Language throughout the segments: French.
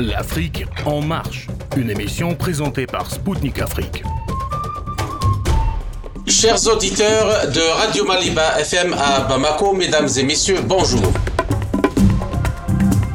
L'Afrique en marche, une émission présentée par Spoutnik Afrique. Chers auditeurs de Radio Maliba FM à Bamako, mesdames et messieurs, bonjour.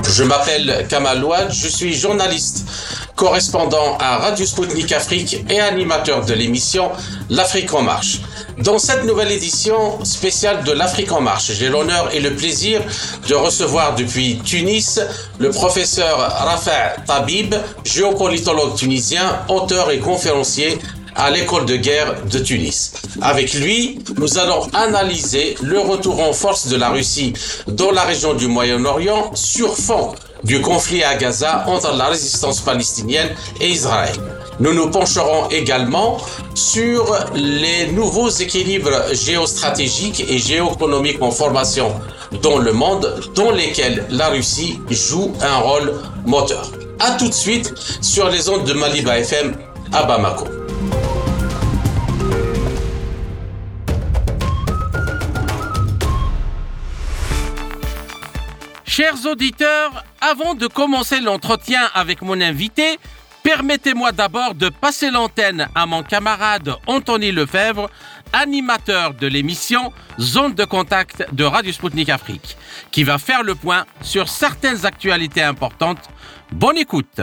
Je m'appelle Kamal Ouad, je suis journaliste, correspondant à Radio Sputnik Afrique et animateur de l'émission L'Afrique en marche. Dans cette nouvelle édition spéciale de l'Afrique en marche, j'ai l'honneur et le plaisir de recevoir depuis Tunis le professeur Rafa Tabib, géopolitologue tunisien, auteur et conférencier à l'école de guerre de Tunis. Avec lui, nous allons analyser le retour en force de la Russie dans la région du Moyen-Orient sur fond du conflit à Gaza entre la résistance palestinienne et Israël. Nous nous pencherons également sur les nouveaux équilibres géostratégiques et géoéconomiques en formation dans le monde dans lesquels la Russie joue un rôle moteur. A tout de suite sur les ondes de Maliba FM à Bamako. Chers auditeurs, avant de commencer l'entretien avec mon invité, permettez-moi d'abord de passer l'antenne à mon camarade Anthony Lefebvre, animateur de l'émission Zone de contact de Radio Sputnik Afrique, qui va faire le point sur certaines actualités importantes. Bonne écoute.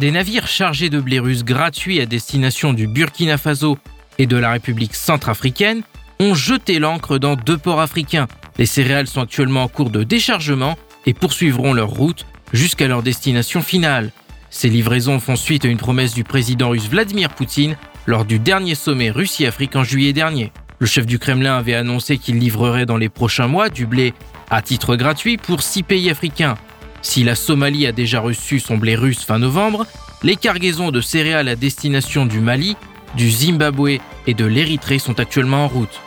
Des navires chargés de blé russe gratuits à destination du Burkina Faso et de la République centrafricaine ont jeté l'ancre dans deux ports africains. Les céréales sont actuellement en cours de déchargement et poursuivront leur route jusqu'à leur destination finale. Ces livraisons font suite à une promesse du président russe Vladimir Poutine lors du dernier sommet Russie-Afrique en juillet dernier. Le chef du Kremlin avait annoncé qu'il livrerait dans les prochains mois du blé à titre gratuit pour six pays africains. Si la Somalie a déjà reçu son blé russe fin novembre, les cargaisons de céréales à destination du Mali du Zimbabwe et de l'Érythrée sont actuellement en route.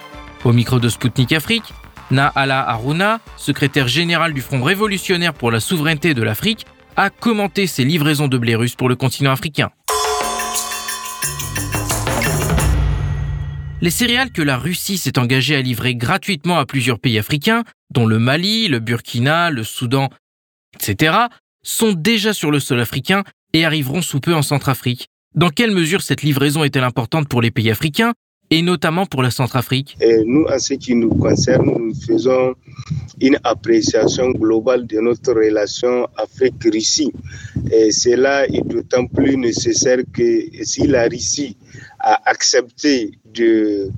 Au micro de Sputnik Afrique, Naala Aruna, secrétaire général du Front révolutionnaire pour la souveraineté de l'Afrique, a commenté ces livraisons de blé russe pour le continent africain. Les céréales que la Russie s'est engagée à livrer gratuitement à plusieurs pays africains, dont le Mali, le Burkina, le Soudan, etc., sont déjà sur le sol africain et arriveront sous peu en Centrafrique. Dans quelle mesure cette livraison est-elle importante pour les pays africains et notamment pour la Centrafrique? Nous, en ce qui nous concerne, nous faisons une appréciation globale de notre relation Afrique-Russie. Et cela est d'autant plus nécessaire que si la Russie a accepté de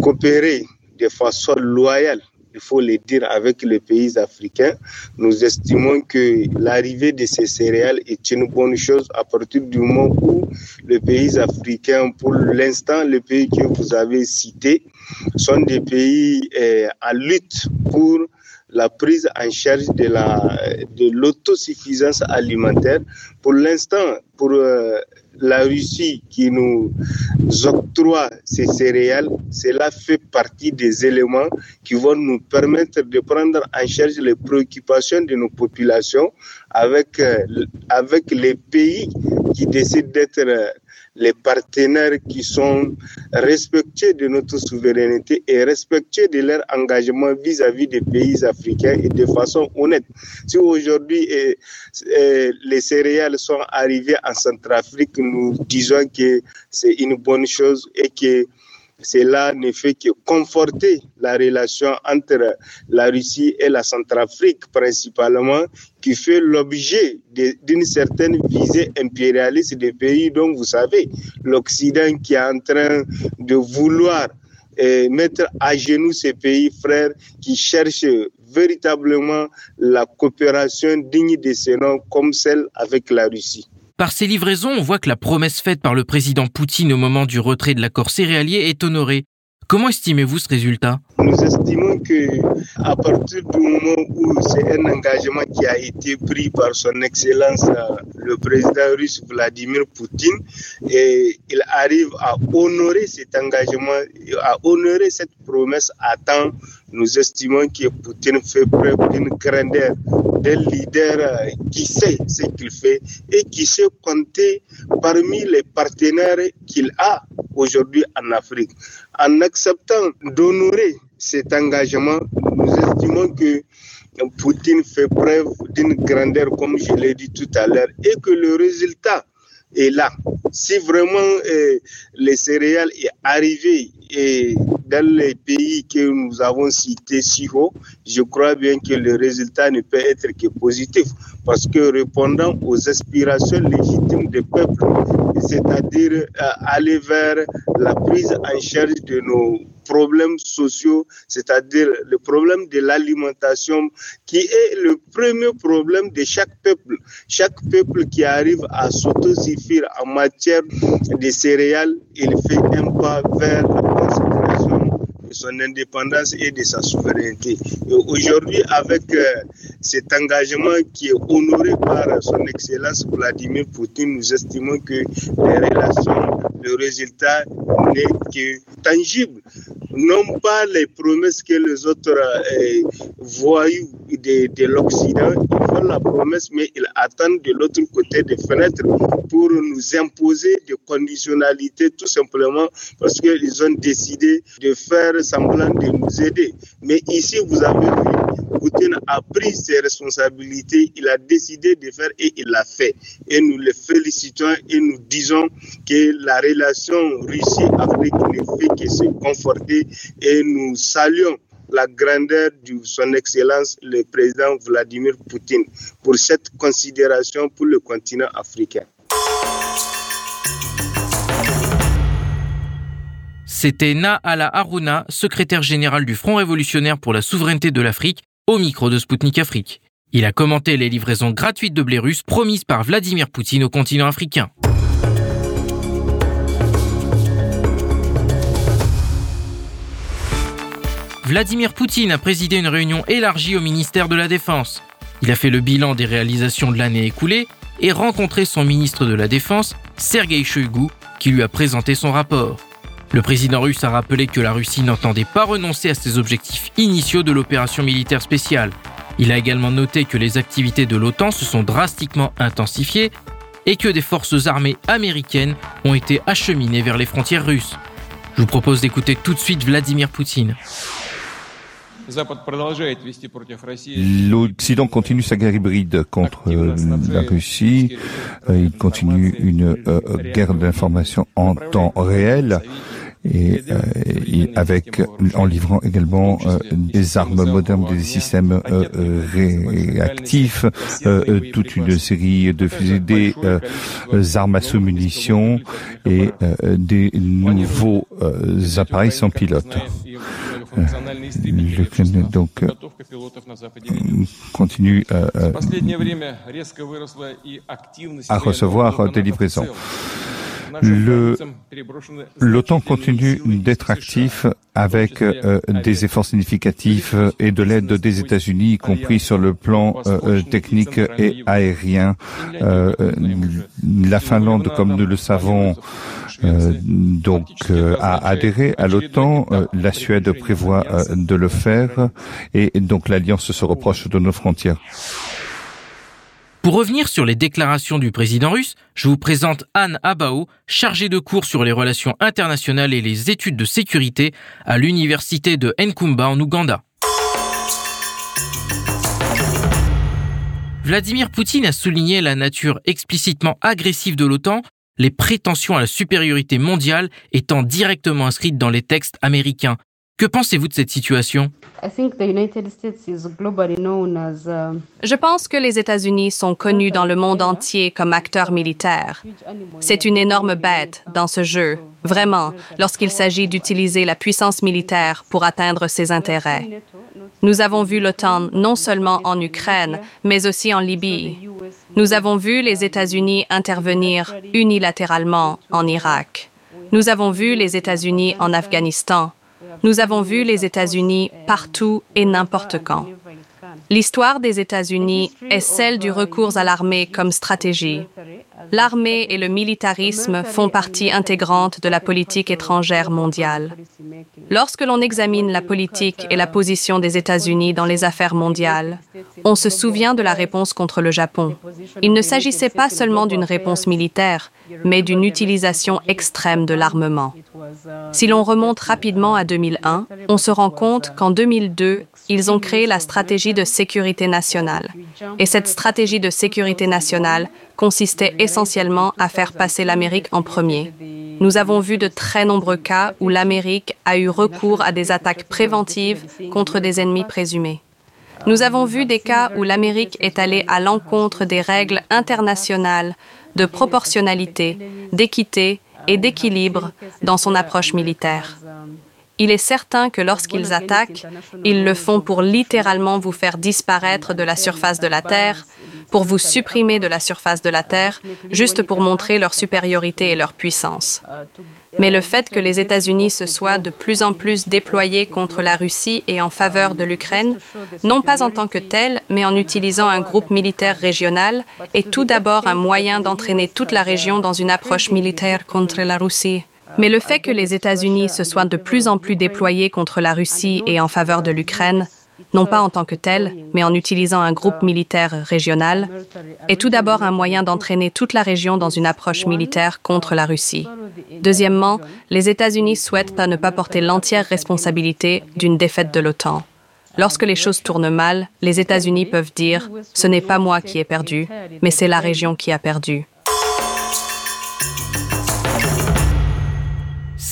coopérer de façon loyale il faut le dire avec les pays africains, nous estimons que l'arrivée de ces céréales est une bonne chose à partir du moment où les pays africains, pour l'instant, les pays que vous avez cités, sont des pays euh, en lutte pour la prise en charge de l'autosuffisance alimentaire. Pour l'instant, pour euh, la Russie qui nous octroie ces céréales, cela fait partie des éléments qui vont nous permettre de prendre en charge les préoccupations de nos populations avec, euh, avec les pays qui décident d'être euh, les partenaires qui sont respectueux de notre souveraineté et respectueux de leur engagement vis-à-vis des pays africains et de façon honnête. Si aujourd'hui eh, eh, les céréales sont arrivées en Centrafrique, nous disons que c'est une bonne chose et que cela ne fait que conforter la relation entre la Russie et la Centrafrique principalement, qui fait l'objet d'une certaine visée impérialiste des pays dont vous savez, l'Occident qui est en train de vouloir eh, mettre à genoux ces pays frères qui cherchent véritablement la coopération digne de ce nom comme celle avec la Russie. Par ces livraisons, on voit que la promesse faite par le président Poutine au moment du retrait de l'accord céréalier est honorée. Comment estimez-vous ce résultat? Nous estimons que à partir du moment où c'est un engagement qui a été pris par son excellence le président russe Vladimir Poutine et il arrive à honorer cet engagement, à honorer cette promesse à temps, nous estimons que Poutine fait preuve d'une grandeur, d'un leader qui sait ce qu'il fait et qui sait compter parmi les partenaires qu'il a aujourd'hui en Afrique. En acceptant d'honorer cet engagement, nous estimons que Poutine fait preuve d'une grandeur, comme je l'ai dit tout à l'heure, et que le résultat est là. Si vraiment euh, les céréales est arrivé et dans les pays que nous avons cités si haut, je crois bien que le résultat ne peut être que positif parce que répondant aux aspirations légitimes des peuples, c'est-à-dire euh, aller vers la prise en charge de nos problèmes sociaux, c'est-à-dire le problème de l'alimentation, qui est le premier problème de chaque peuple. Chaque peuple qui arrive à s'autosuffire en matière de céréales, il fait un pas vers la consécration de son indépendance et de sa souveraineté. Aujourd'hui, avec euh, cet engagement qui est honoré par son Excellence Vladimir Poutine, nous estimons que les relations, le résultat n'est que tangible. Non pas les promesses que les autres euh, de, de l'Occident, ils font la promesse, mais ils attendent de l'autre côté des fenêtres pour nous imposer des conditionnalités tout simplement parce qu'ils ont décidé de faire semblant de nous aider. Mais ici, vous avez vu, Poutine a pris ses responsabilités, il a décidé de faire et il l'a fait. Et nous le félicitons et nous disons que la relation Russie-Afrique ne fait que se conforter et nous saluons la grandeur de son Excellence le président Vladimir Poutine pour cette considération pour le continent africain. C'était Naala Haruna, secrétaire général du Front révolutionnaire pour la souveraineté de l'Afrique, au micro de Spoutnik Afrique. Il a commenté les livraisons gratuites de blé russe promises par Vladimir Poutine au continent africain. Vladimir Poutine a présidé une réunion élargie au ministère de la Défense. Il a fait le bilan des réalisations de l'année écoulée et rencontré son ministre de la Défense, Sergei Shoigu, qui lui a présenté son rapport. Le président russe a rappelé que la Russie n'entendait pas renoncer à ses objectifs initiaux de l'opération militaire spéciale. Il a également noté que les activités de l'OTAN se sont drastiquement intensifiées et que des forces armées américaines ont été acheminées vers les frontières russes. Je vous propose d'écouter tout de suite Vladimir Poutine. L'Occident continue sa guerre hybride contre euh, la Russie. Il continue une euh, guerre d'information en temps réel et, avec en livrant également des armes modernes, des systèmes réactifs, toute une série de fusées, des armes à sous-munitions et des nouveaux appareils sans pilote. Le Kremlin donc continue à recevoir des livraisons. L'OTAN continue d'être actif avec euh, des efforts significatifs et de l'aide des États-Unis, y compris sur le plan euh, technique et aérien. Euh, la Finlande, comme nous le savons, donc a adhéré à l'OTAN. la Suède prévoit de le faire et donc l'alliance se reproche de nos frontières. Pour revenir sur les déclarations du président russe, je vous présente Anne Abao, chargée de cours sur les relations internationales et les études de sécurité à l'université de Nkumba en Ouganda. Vladimir Poutine a souligné la nature explicitement agressive de l'OTAN, les prétentions à la supériorité mondiale étant directement inscrites dans les textes américains. Que pensez-vous de cette situation? Je pense que les États-Unis sont connus dans le monde entier comme acteurs militaires. C'est une énorme bête dans ce jeu, vraiment, lorsqu'il s'agit d'utiliser la puissance militaire pour atteindre ses intérêts. Nous avons vu l'OTAN non seulement en Ukraine, mais aussi en Libye. Nous avons vu les États-Unis intervenir unilatéralement en Irak. Nous avons vu les États-Unis en Afghanistan. Nous avons vu les États-Unis partout et n'importe quand. L'histoire des États-Unis est celle du recours à l'armée comme stratégie. L'armée et le militarisme font partie intégrante de la politique étrangère mondiale. Lorsque l'on examine la politique et la position des États-Unis dans les affaires mondiales, on se souvient de la réponse contre le Japon. Il ne s'agissait pas seulement d'une réponse militaire, mais d'une utilisation extrême de l'armement. Si l'on remonte rapidement à 2001, on se rend compte qu'en 2002, ils ont créé la stratégie de sécurité nationale. Et cette stratégie de sécurité nationale consistait essentiellement à faire passer l'Amérique en premier. Nous avons vu de très nombreux cas où l'Amérique a eu recours à des attaques préventives contre des ennemis présumés. Nous avons vu des cas où l'Amérique est allée à l'encontre des règles internationales de proportionnalité, d'équité et d'équilibre dans son approche militaire. Il est certain que lorsqu'ils attaquent, ils le font pour littéralement vous faire disparaître de la surface de la Terre, pour vous supprimer de la surface de la Terre, juste pour montrer leur supériorité et leur puissance. Mais le fait que les États-Unis se soient de plus en plus déployés contre la Russie et en faveur de l'Ukraine, non pas en tant que tel, mais en utilisant un groupe militaire régional, est tout d'abord un moyen d'entraîner toute la région dans une approche militaire contre la Russie. Mais le fait que les États-Unis se soient de plus en plus déployés contre la Russie et en faveur de l'Ukraine, non pas en tant que tel, mais en utilisant un groupe militaire régional, est tout d'abord un moyen d'entraîner toute la région dans une approche militaire contre la Russie. Deuxièmement, les États-Unis souhaitent à ne pas porter l'entière responsabilité d'une défaite de l'OTAN. Lorsque les choses tournent mal, les États-Unis peuvent dire ⁇ Ce n'est pas moi qui ai perdu, mais c'est la région qui a perdu ⁇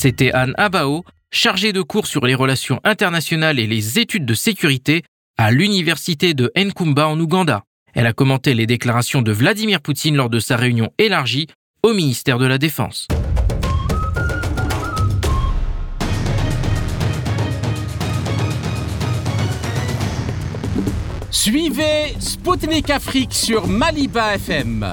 C'était Anne Abao, chargée de cours sur les relations internationales et les études de sécurité à l'université de Nkumba en Ouganda. Elle a commenté les déclarations de Vladimir Poutine lors de sa réunion élargie au ministère de la Défense. Suivez Spoutnik Afrique sur Maliba FM.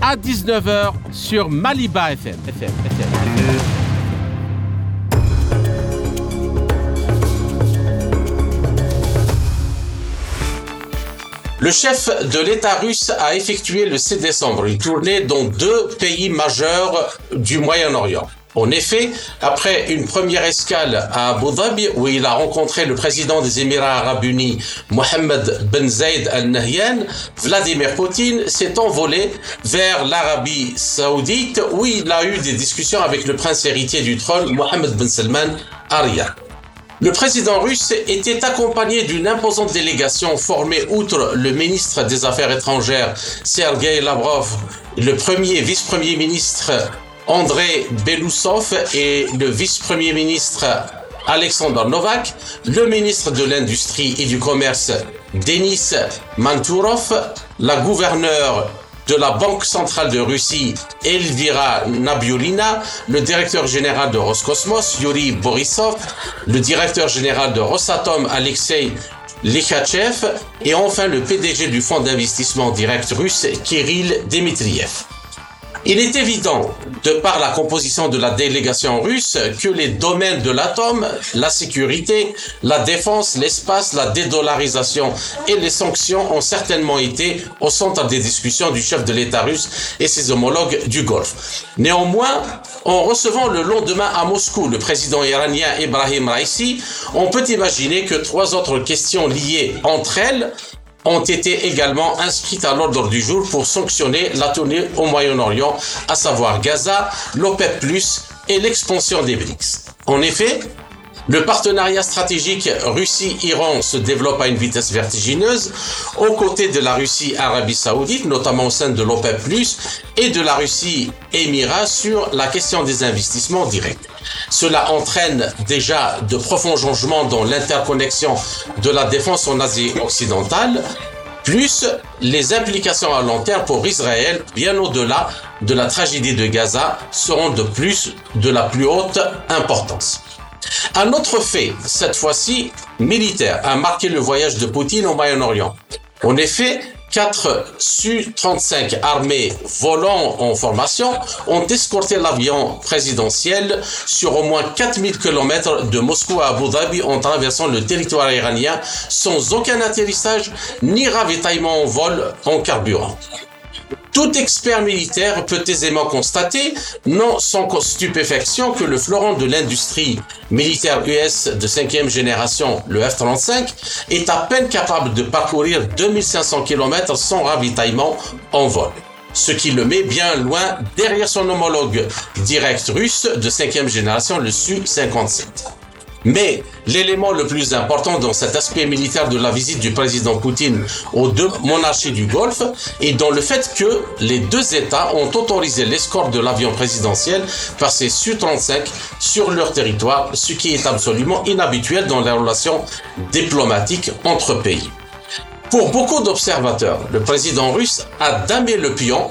à 19h sur Maliba FM. Le chef de l'État russe a effectué le 7 décembre une tournée dans deux pays majeurs du Moyen-Orient. En effet, après une première escale à Abu Dhabi où il a rencontré le président des Émirats arabes unis, Mohammed Ben Zayed Al Nahyan, Vladimir Poutine s'est envolé vers l'Arabie saoudite où il a eu des discussions avec le prince héritier du trône, Mohammed Ben Salman Arya. Le président russe était accompagné d'une imposante délégation formée outre le ministre des Affaires étrangères Sergei Lavrov, le premier vice-premier ministre André Belousov et le vice-premier ministre Alexander Novak, le ministre de l'Industrie et du Commerce Denis Manturov, la gouverneure de la Banque centrale de Russie, Elvira Nabiulina, le directeur général de Roscosmos, Yuri Borisov, le directeur général de Rosatom, Alexei Likhachev, et enfin le PDG du fonds d'investissement direct russe, Kirill Dmitriev. Il est évident, de par la composition de la délégation russe, que les domaines de l'atome, la sécurité, la défense, l'espace, la dédollarisation et les sanctions ont certainement été au centre des discussions du chef de l'État russe et ses homologues du Golfe. Néanmoins, en recevant le lendemain à Moscou le président iranien Ibrahim Raisi, on peut imaginer que trois autres questions liées entre elles ont été également inscrites à l'ordre du jour pour sanctionner la tournée au Moyen-Orient, à savoir Gaza, l'OPEP+, et l'expansion des BRICS. En effet, le partenariat stratégique Russie-Iran se développe à une vitesse vertigineuse aux côtés de la Russie-Arabie saoudite, notamment au sein de l'OPEP+, et de la Russie-Émirats sur la question des investissements directs. Cela entraîne déjà de profonds changements dans l'interconnexion de la défense en Asie occidentale, plus les implications à long terme pour Israël, bien au-delà de la tragédie de Gaza, seront de plus de la plus haute importance. Un autre fait, cette fois-ci militaire, a marqué le voyage de Poutine au Moyen-Orient. En effet, quatre Su-35 armées volant en formation ont escorté l'avion présidentiel sur au moins 4000 km de Moscou à Abu Dhabi en traversant le territoire iranien sans aucun atterrissage ni ravitaillement en vol en carburant. Tout expert militaire peut aisément constater, non sans stupéfaction, que le fleuron de l'industrie militaire US de cinquième génération, le F-35, est à peine capable de parcourir 2500 km sans ravitaillement en vol ce qui le met bien loin derrière son homologue direct russe de cinquième génération, le Su-57. Mais l'élément le plus important dans cet aspect militaire de la visite du président Poutine aux deux monarchies du Golfe est dans le fait que les deux États ont autorisé l'escorte de l'avion présidentiel par ces Su-35 sur leur territoire, ce qui est absolument inhabituel dans les relations diplomatiques entre pays. Pour beaucoup d'observateurs, le président russe a damé le pion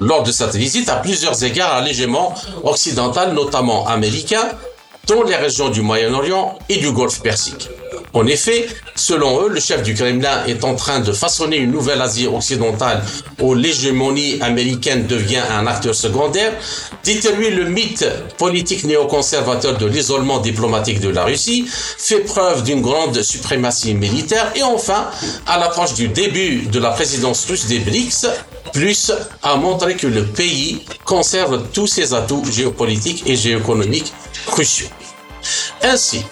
lors de cette visite à plusieurs égards allégément occidental, notamment américain, dans les régions du Moyen-Orient et du Golfe Persique. En effet, selon eux, le chef du Kremlin est en train de façonner une nouvelle Asie occidentale où l'hégémonie américaine devient un acteur secondaire, détruit le mythe politique néoconservateur de l'isolement diplomatique de la Russie, fait preuve d'une grande suprématie militaire et enfin, à l'approche du début de la présidence russe des BRICS, plus a montré que le pays conserve tous ses atouts géopolitiques et géoéconomiques cruciaux. Ainsi,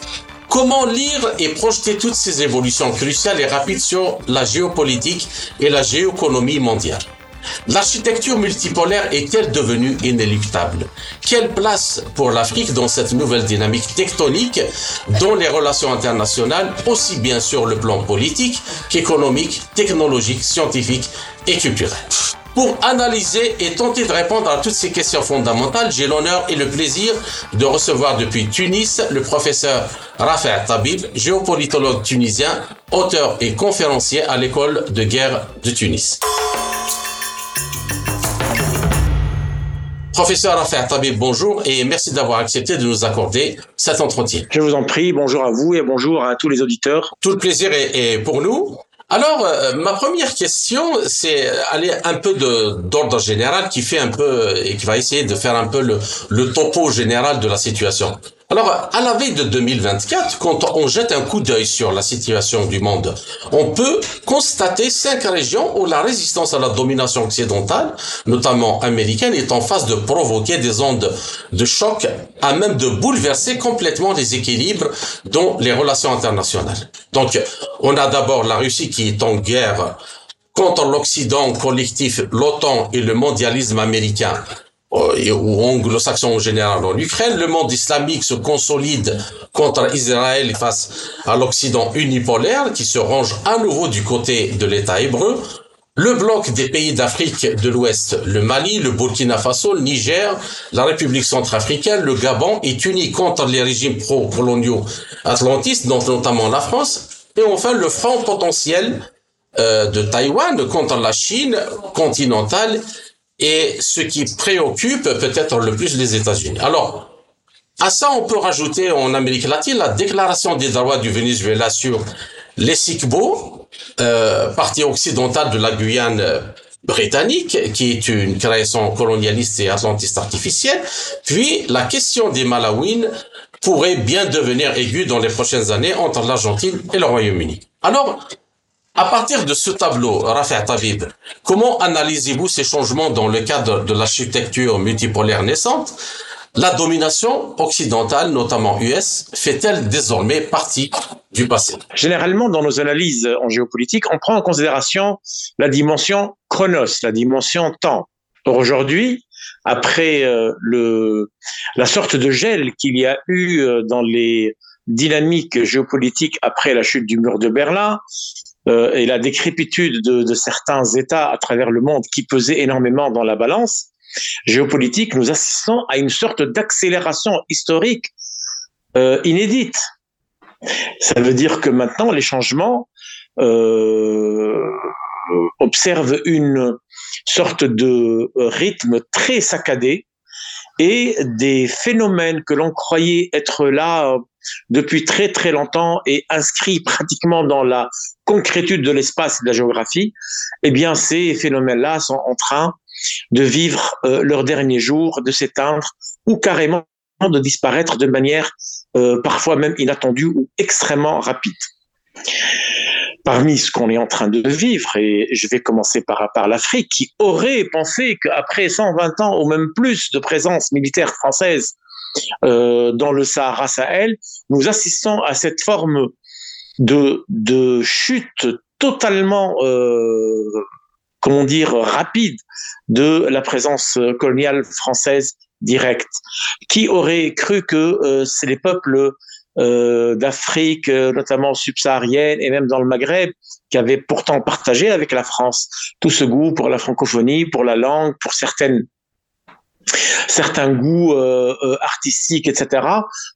comment lire et projeter toutes ces évolutions cruciales et rapides sur la géopolitique et la géoéconomie mondiale? L'architecture multipolaire est-elle devenue inéluctable? Quelle place pour l'Afrique dans cette nouvelle dynamique tectonique dont les relations internationales, aussi bien sur le plan politique qu'économique, technologique, scientifique et pour analyser et tenter de répondre à toutes ces questions fondamentales, j'ai l'honneur et le plaisir de recevoir depuis Tunis le professeur Rafa Tabib, géopolitologue tunisien, auteur et conférencier à l'école de guerre de Tunis. Professeur Rafa Tabib, bonjour et merci d'avoir accepté de nous accorder cet entretien. Je vous en prie, bonjour à vous et bonjour à tous les auditeurs. Tout le plaisir est, pour nous. Alors, euh, ma première question, c'est aller un peu d'ordre général qui fait un peu et qui va essayer de faire un peu le, le topo général de la situation. Alors, à la veille de 2024, quand on jette un coup d'œil sur la situation du monde, on peut constater cinq régions où la résistance à la domination occidentale, notamment américaine, est en phase de provoquer des ondes de choc à même de bouleverser complètement les équilibres dans les relations internationales. Donc, on a d'abord la Russie qui est en guerre contre l'Occident collectif, l'OTAN et le mondialisme américain ou anglo-saxons en général en Ukraine, le monde islamique se consolide contre Israël face à l'Occident unipolaire qui se range à nouveau du côté de l'État hébreu. Le bloc des pays d'Afrique de l'Ouest, le Mali, le Burkina Faso, le Niger, la République centrafricaine, le Gabon est uni contre les régimes pro-coloniaux atlantistes, dont notamment la France. Et enfin, le front potentiel euh, de Taïwan contre la Chine continentale et ce qui préoccupe peut-être le plus les États-Unis. Alors, à ça, on peut rajouter en Amérique latine la déclaration des droits du Venezuela sur les euh, partie occidentale de la Guyane britannique, qui est une création colonialiste et atlantiste artificielle. Puis, la question des Malawines pourrait bien devenir aiguë dans les prochaines années entre l'Argentine et le Royaume-Uni. Alors, à partir de ce tableau, Rafa Tabib, comment analysez-vous ces changements dans le cadre de l'architecture multipolaire naissante? La domination occidentale, notamment US, fait-elle désormais partie du passé? Généralement, dans nos analyses en géopolitique, on prend en considération la dimension chronos, la dimension temps. Or, aujourd'hui, après euh, le, la sorte de gel qu'il y a eu euh, dans les dynamiques géopolitiques après la chute du mur de Berlin, euh, et la décrépitude de, de, certains États à travers le monde qui pesaient énormément dans la balance géopolitique, nous assistons à une sorte d'accélération historique euh, inédite. Ça veut dire que maintenant, les changements euh, observe une sorte de rythme très saccadé et des phénomènes que l'on croyait être là depuis très très longtemps et inscrits pratiquement dans la concrétude de l'espace et de la géographie, eh bien ces phénomènes-là sont en train de vivre euh, leurs derniers jours, de s'éteindre ou carrément de disparaître de manière euh, parfois même inattendue ou extrêmement rapide. Parmi ce qu'on est en train de vivre, et je vais commencer par l'Afrique, qui aurait pensé qu'après 120 ans ou même plus de présence militaire française euh, dans le Sahara Sahel, nous assistons à cette forme de, chute totalement, euh, comment dire, rapide de la présence coloniale française directe. Qui aurait cru que euh, c'est les peuples d'Afrique, notamment subsaharienne et même dans le Maghreb, qui avaient pourtant partagé avec la France tout ce goût pour la francophonie, pour la langue, pour certaines certains goûts euh, euh, artistiques, etc.,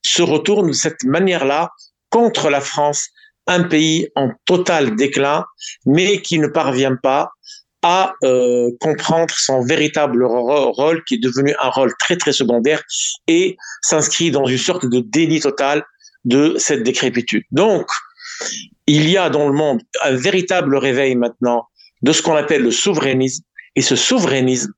se retournent de cette manière-là contre la France, un pays en total déclin, mais qui ne parvient pas à euh, comprendre son véritable rôle, qui est devenu un rôle très très secondaire, et s'inscrit dans une sorte de déni total de cette décrépitude. Donc, il y a dans le monde un véritable réveil maintenant de ce qu'on appelle le souverainisme, et ce souverainisme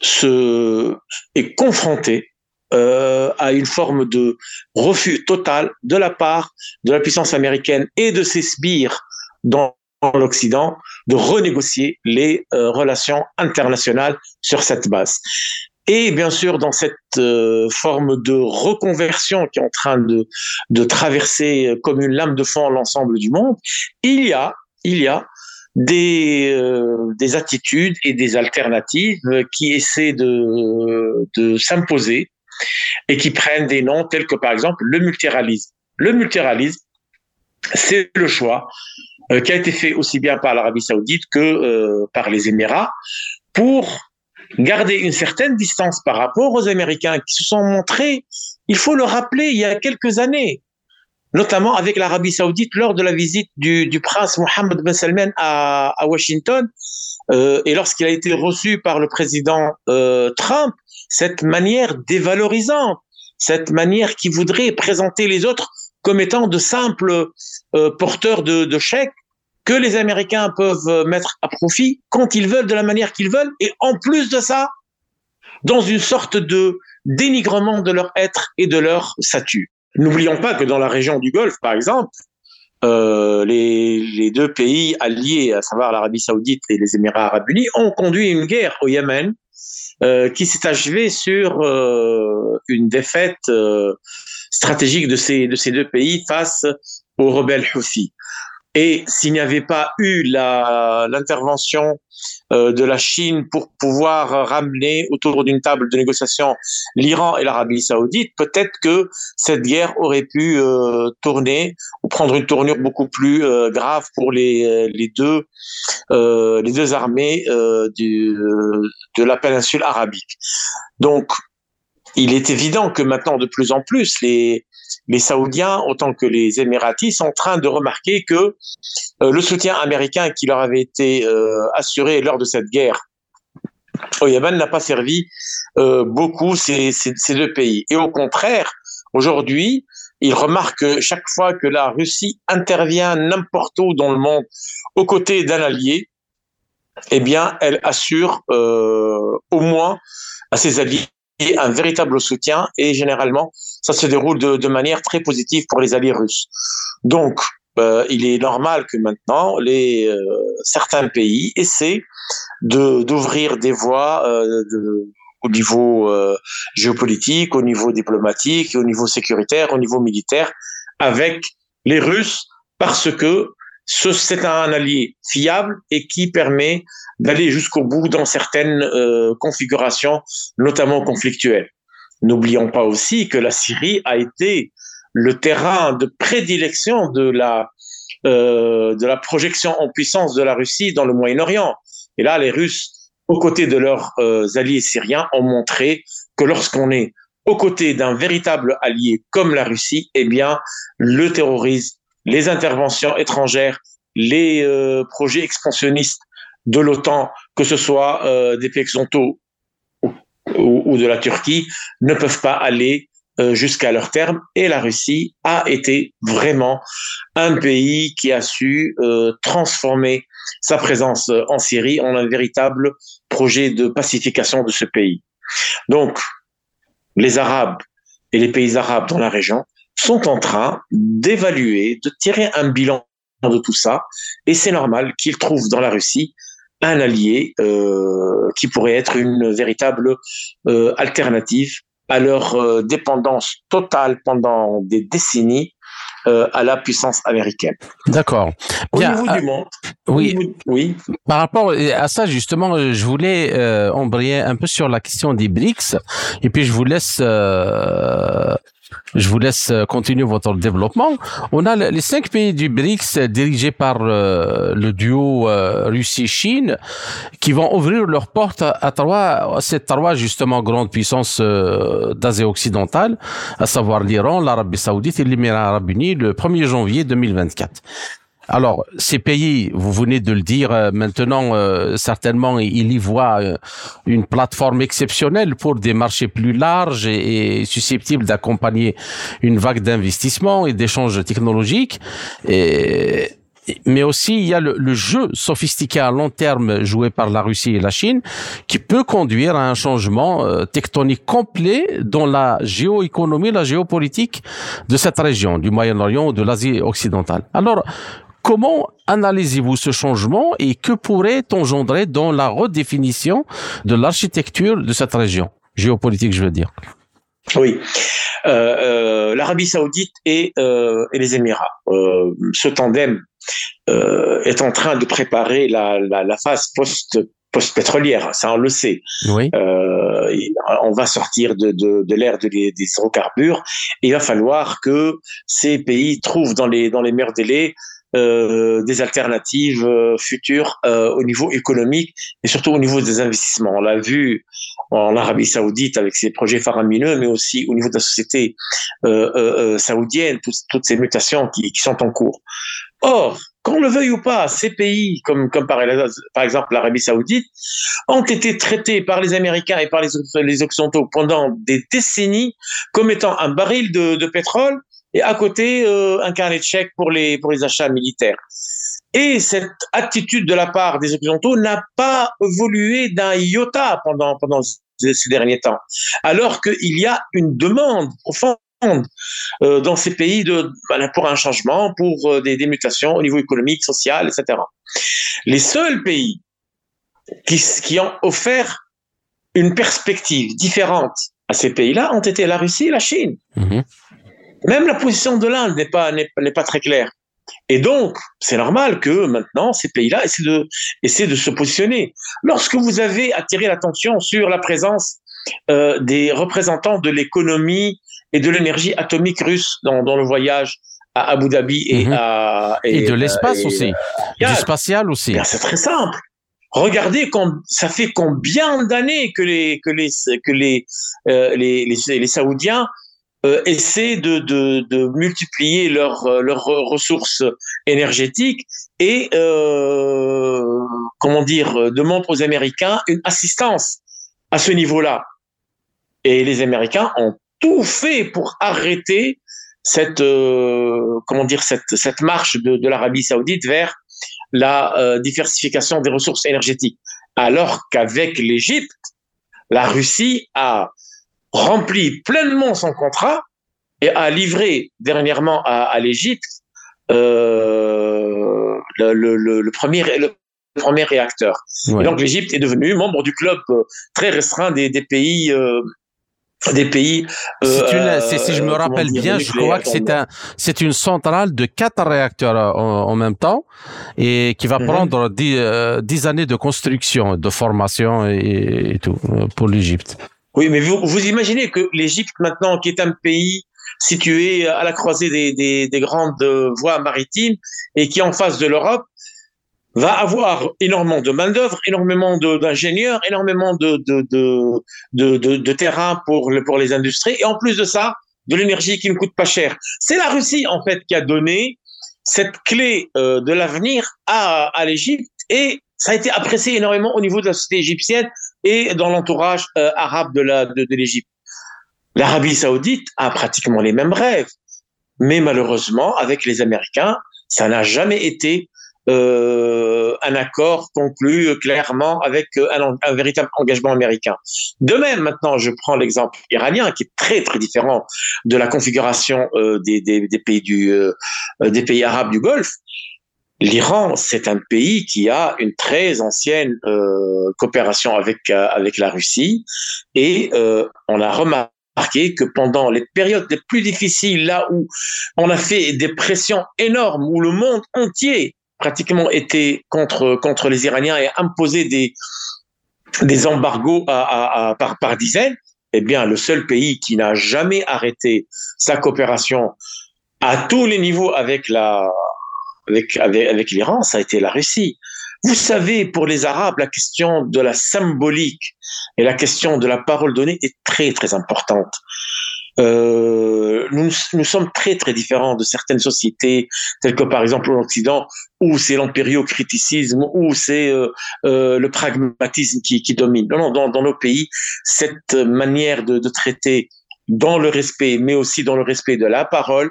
se, est confronté euh, à une forme de refus total de la part de la puissance américaine et de ses sbires dans l'Occident de renégocier les euh, relations internationales sur cette base. Et bien sûr, dans cette euh, forme de reconversion qui est en train de, de traverser comme une lame de fond l'ensemble du monde, il y a, il y a des, euh, des attitudes et des alternatives qui essaient de, de s'imposer et qui prennent des noms tels que par exemple le multiralisme. Le multiralisme, c'est le choix euh, qui a été fait aussi bien par l'Arabie saoudite que euh, par les Émirats pour garder une certaine distance par rapport aux Américains qui se sont montrés, il faut le rappeler, il y a quelques années, notamment avec l'Arabie saoudite lors de la visite du, prince Mohammed Ben Salman à, Washington, euh, et lorsqu'il a été reçu par le président euh, Trump, cette manière dévalorisante, cette manière qui voudrait présenter les autres comme étant de simples euh, porteurs de, de chèques que les Américains peuvent mettre à profit quand ils veulent, de la manière qu'ils veulent, et en plus de ça, dans une sorte de dénigrement de leur être et de leur statut. N'oublions pas que dans la région du Golfe, par exemple, euh, les, les, deux pays alliés, à savoir l'Arabie saoudite et les Émirats arabes unis, ont conduit une guerre au Yémen euh, qui s'est achevée sur euh, une défaite stratégique de ces, de ces deux pays face aux rebelles Houthis. Et s'il n'y avait pas eu l'intervention euh, de la Chine pour pouvoir ramener autour d'une table de négociation l'Iran et l'Arabie saoudite, peut-être que cette guerre aurait pu euh, tourner ou prendre une tournure beaucoup plus euh, grave pour les, les, deux, les deux armées du, de la péninsule arabique. Donc, il est évident que maintenant, de plus en plus, les, les Saoudiens, autant que les Émiratis, sont en train de remarquer que euh, le soutien américain qui leur avait été euh, assuré lors de cette guerre au Yémen n'a pas servi euh, beaucoup ces, ces, deux pays. Et au contraire, aujourd'hui, ils remarquent que chaque fois que la Russie intervient n'importe où dans le monde aux côtés d'un allié, eh bien, elle assure au moins à ses alliés un véritable soutien et généralement ça se déroule de, manière très positive pour les alliés russes. Donc euh, il est normal que maintenant les euh, certains pays essaient de d'ouvrir des voies euh, au niveau géopolitique, au niveau diplomatique, au niveau sécuritaire, au niveau militaire avec les Russes parce que c'est un allié fiable et qui permet d'aller jusqu'au bout dans certaines euh, configurations, notamment conflictuelles. N'oublions pas aussi que la Syrie a été le terrain de prédilection de la euh, de la projection en puissance de la Russie dans le Moyen-Orient. Et là, les Russes, aux côtés de leurs euh, alliés syriens, ont montré que lorsqu'on est aux côtés d'un véritable allié comme la Russie, eh bien, le terrorisme les interventions étrangères, les euh, projets expansionnistes de l'OTAN, que ce soit euh, des pays occidentaux ou, de la Turquie, ne peuvent pas aller euh, jusqu'à leur terme. Et la Russie a été vraiment un pays qui a su euh, transformer sa présence en Syrie en un véritable projet de pacification de ce pays. Donc, les Arabes et les pays arabes dans la région sont en train d'évaluer, de tirer un bilan de tout ça, et c'est normal qu'ils trouvent dans la Russie un allié euh, qui pourrait être une véritable euh, alternative à leur euh, dépendance totale pendant des décennies à la puissance américaine. D'accord. Au niveau du monde. Oui. oui. Par rapport à ça, justement, je voulais euh, embrayer un peu sur la question des BRICS, et puis je vous laisse je vous laisse euh, continuer votre développement. On a les cinq pays du BRICS dirigés par euh, le duo euh, Russie-Chine qui vont ouvrir leurs portes à, trois, ces trois justement grandes puissances d'Asie occidentale, à savoir l'Iran, l'Arabie saoudite et l'Émirat arabe unis le 1er janvier 2024. Alors, ces pays, vous venez de le dire euh, maintenant, euh, certainement, ils y voient euh, une plateforme exceptionnelle pour des marchés plus larges et, susceptibles d'accompagner une vague d'investissement et d'échanges technologiques. Mais aussi, il y a le, le, jeu sophistiqué à long terme joué par la Russie et la Chine qui peut conduire à un changement tectonique complet dans la géoéconomie, la géopolitique de cette région, du Moyen-Orient ou de l'Asie occidentale. Alors, Comment analysez-vous ce changement et que pourrait engendrer dans la redéfinition de l'architecture de cette région? Géopolitique, je veux dire Oui, euh, euh, l'Arabie saoudite et, euh, et, les Émirats. ce tandem est en train de préparer la, la, la phase post post-pétrolière, ça on le sait. Oui. Euh, on va sortir de, de, de l'ère des hydrocarbures et il va falloir que ces pays trouvent dans les, dans les meilleurs délais euh, des alternatives euh, futures euh, au niveau économique et surtout au niveau des investissements. On l'a vu en Arabie Saoudite avec ses projets faramineux, mais aussi au niveau de la société saoudienne, toutes, ces mutations qui, sont en cours. Or, qu'on le veuille ou pas, ces pays, comme, par, exemple l'Arabie Saoudite, ont été traités par les Américains et par les, Occidentaux pendant des décennies comme étant un baril de pétrole et à côté euh, un carnet de chèques pour les pour les achats militaires. Et cette attitude de la part des Occidentaux n'a pas évolué d'un iota pendant pendant ces derniers temps, alors qu'il y a une demande profonde euh, dans ces pays ben, pour un changement, pour euh, des, des, mutations au niveau économique, social, etc. Les seuls pays qui, qui ont offert une perspective différente à ces pays-là ont été la Russie et la Chine. Mmh. Même la position de l'Inde n'est pas, n'est, pas très claire. Et donc, c'est normal que maintenant, ces pays-là essaient de, essaient de se positionner. Lorsque vous avez attiré l'attention sur la présence euh, des représentants de l'économie et de l'énergie atomique russe dans, dans le voyage à Abu Dhabi et mhm. à... Et, de l'espace aussi, du spatial aussi. C'est très simple. Regardez, ça fait combien d'années que les que les que les, euh, les, les, les Saoudiens euh, essaient de, de, de, multiplier leurs euh, ressources énergétiques et euh, comment dire demandent aux Américains une assistance à ce niveau-là. Et les Américains ont tout fait pour arrêter cette euh, comment dire cette cette marche de, de l'Arabie Saoudite vers la euh, diversification des ressources énergétiques, alors qu'avec l'Égypte, la Russie a rempli pleinement son contrat et a livré dernièrement à, à l'Égypte euh, le, le, le, premier le premier réacteur. Et donc l'Égypte est devenue membre du club euh, très restreint des, des pays euh, des pays. Euh, une, si je me rappelle bien, je crois que c'est un, c'est une centrale de quatre réacteurs en, en même temps et qui va mhm. prendre dix, dix, années de construction, de formation et, et tout pour l'Égypte. Oui, mais vous, vous imaginez que l'Égypte maintenant, qui est un pays situé à la croisée des, des, des grandes voies maritimes et qui est en face de l'Europe, va avoir énormément de main-d'œuvre, énormément d'ingénieurs, énormément de, de, de, de, de terrain pour, le, pour les industries, et en plus de ça, de l'énergie qui ne coûte pas cher. C'est la Russie, en fait, qui a donné cette clé euh, de l'avenir à, à l'Égypte et ça a été apprécié énormément au niveau de la société égyptienne et dans l'entourage euh, arabe de l'Égypte. L'Arabie saoudite a pratiquement les mêmes rêves, mais malheureusement, avec les Américains, ça n'a jamais été euh, un accord conclu clairement avec euh, un, véritable engagement américain. De même, maintenant, je prends l'exemple iranien, qui est très très différent de la configuration euh, euh, des pays arabes du Golfe. L'Iran, c'est un pays qui a une très ancienne euh, coopération avec avec la Russie. Et on a remarqué que pendant les périodes les plus difficiles, là où on a fait des pressions énormes, où le monde entier pratiquement était contre contre les Iraniens et imposé des des embargos à, à, à, par par dizaines, eh bien le seul pays qui n'a jamais arrêté sa coopération à tous les niveaux avec la avec avec, avec l'Iran, ça a été la Russie. Vous savez, pour les Arabes, la question de la symbolique et la question de la parole donnée est très très importante. Euh, nous, nous sommes très très différents de certaines sociétés, telles que par exemple l'Occident, où c'est l'empériocriticisme, où c'est euh, euh, le pragmatisme qui, qui domine. Non, non, dans, dans nos pays, cette manière de, de traiter dans le respect, mais aussi dans le respect de la parole,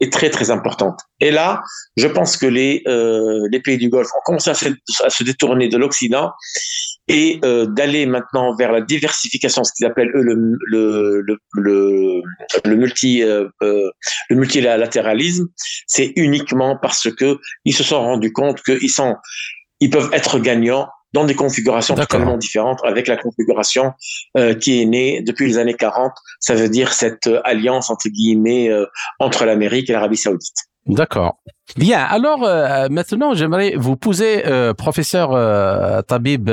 est très très importante. Et là, je pense que les euh, les pays du Golfe ont commencé à se, détourner de l'Occident et euh, d'aller maintenant vers la diversification, ce qu'ils appellent eux le le le le, le multi euh, euh le multilatéralisme. C'est uniquement parce que ils se sont rendus compte qu'ils sont ils peuvent être gagnants dans des configurations totalement différentes avec la configuration euh, qui est née depuis les années 40. Ça veut dire cette euh, alliance entre guillemets euh, entre l'Amérique et l'Arabie saoudite. D'accord. Bien. Alors euh, maintenant, j'aimerais vous poser, euh, professeur euh, Tabib,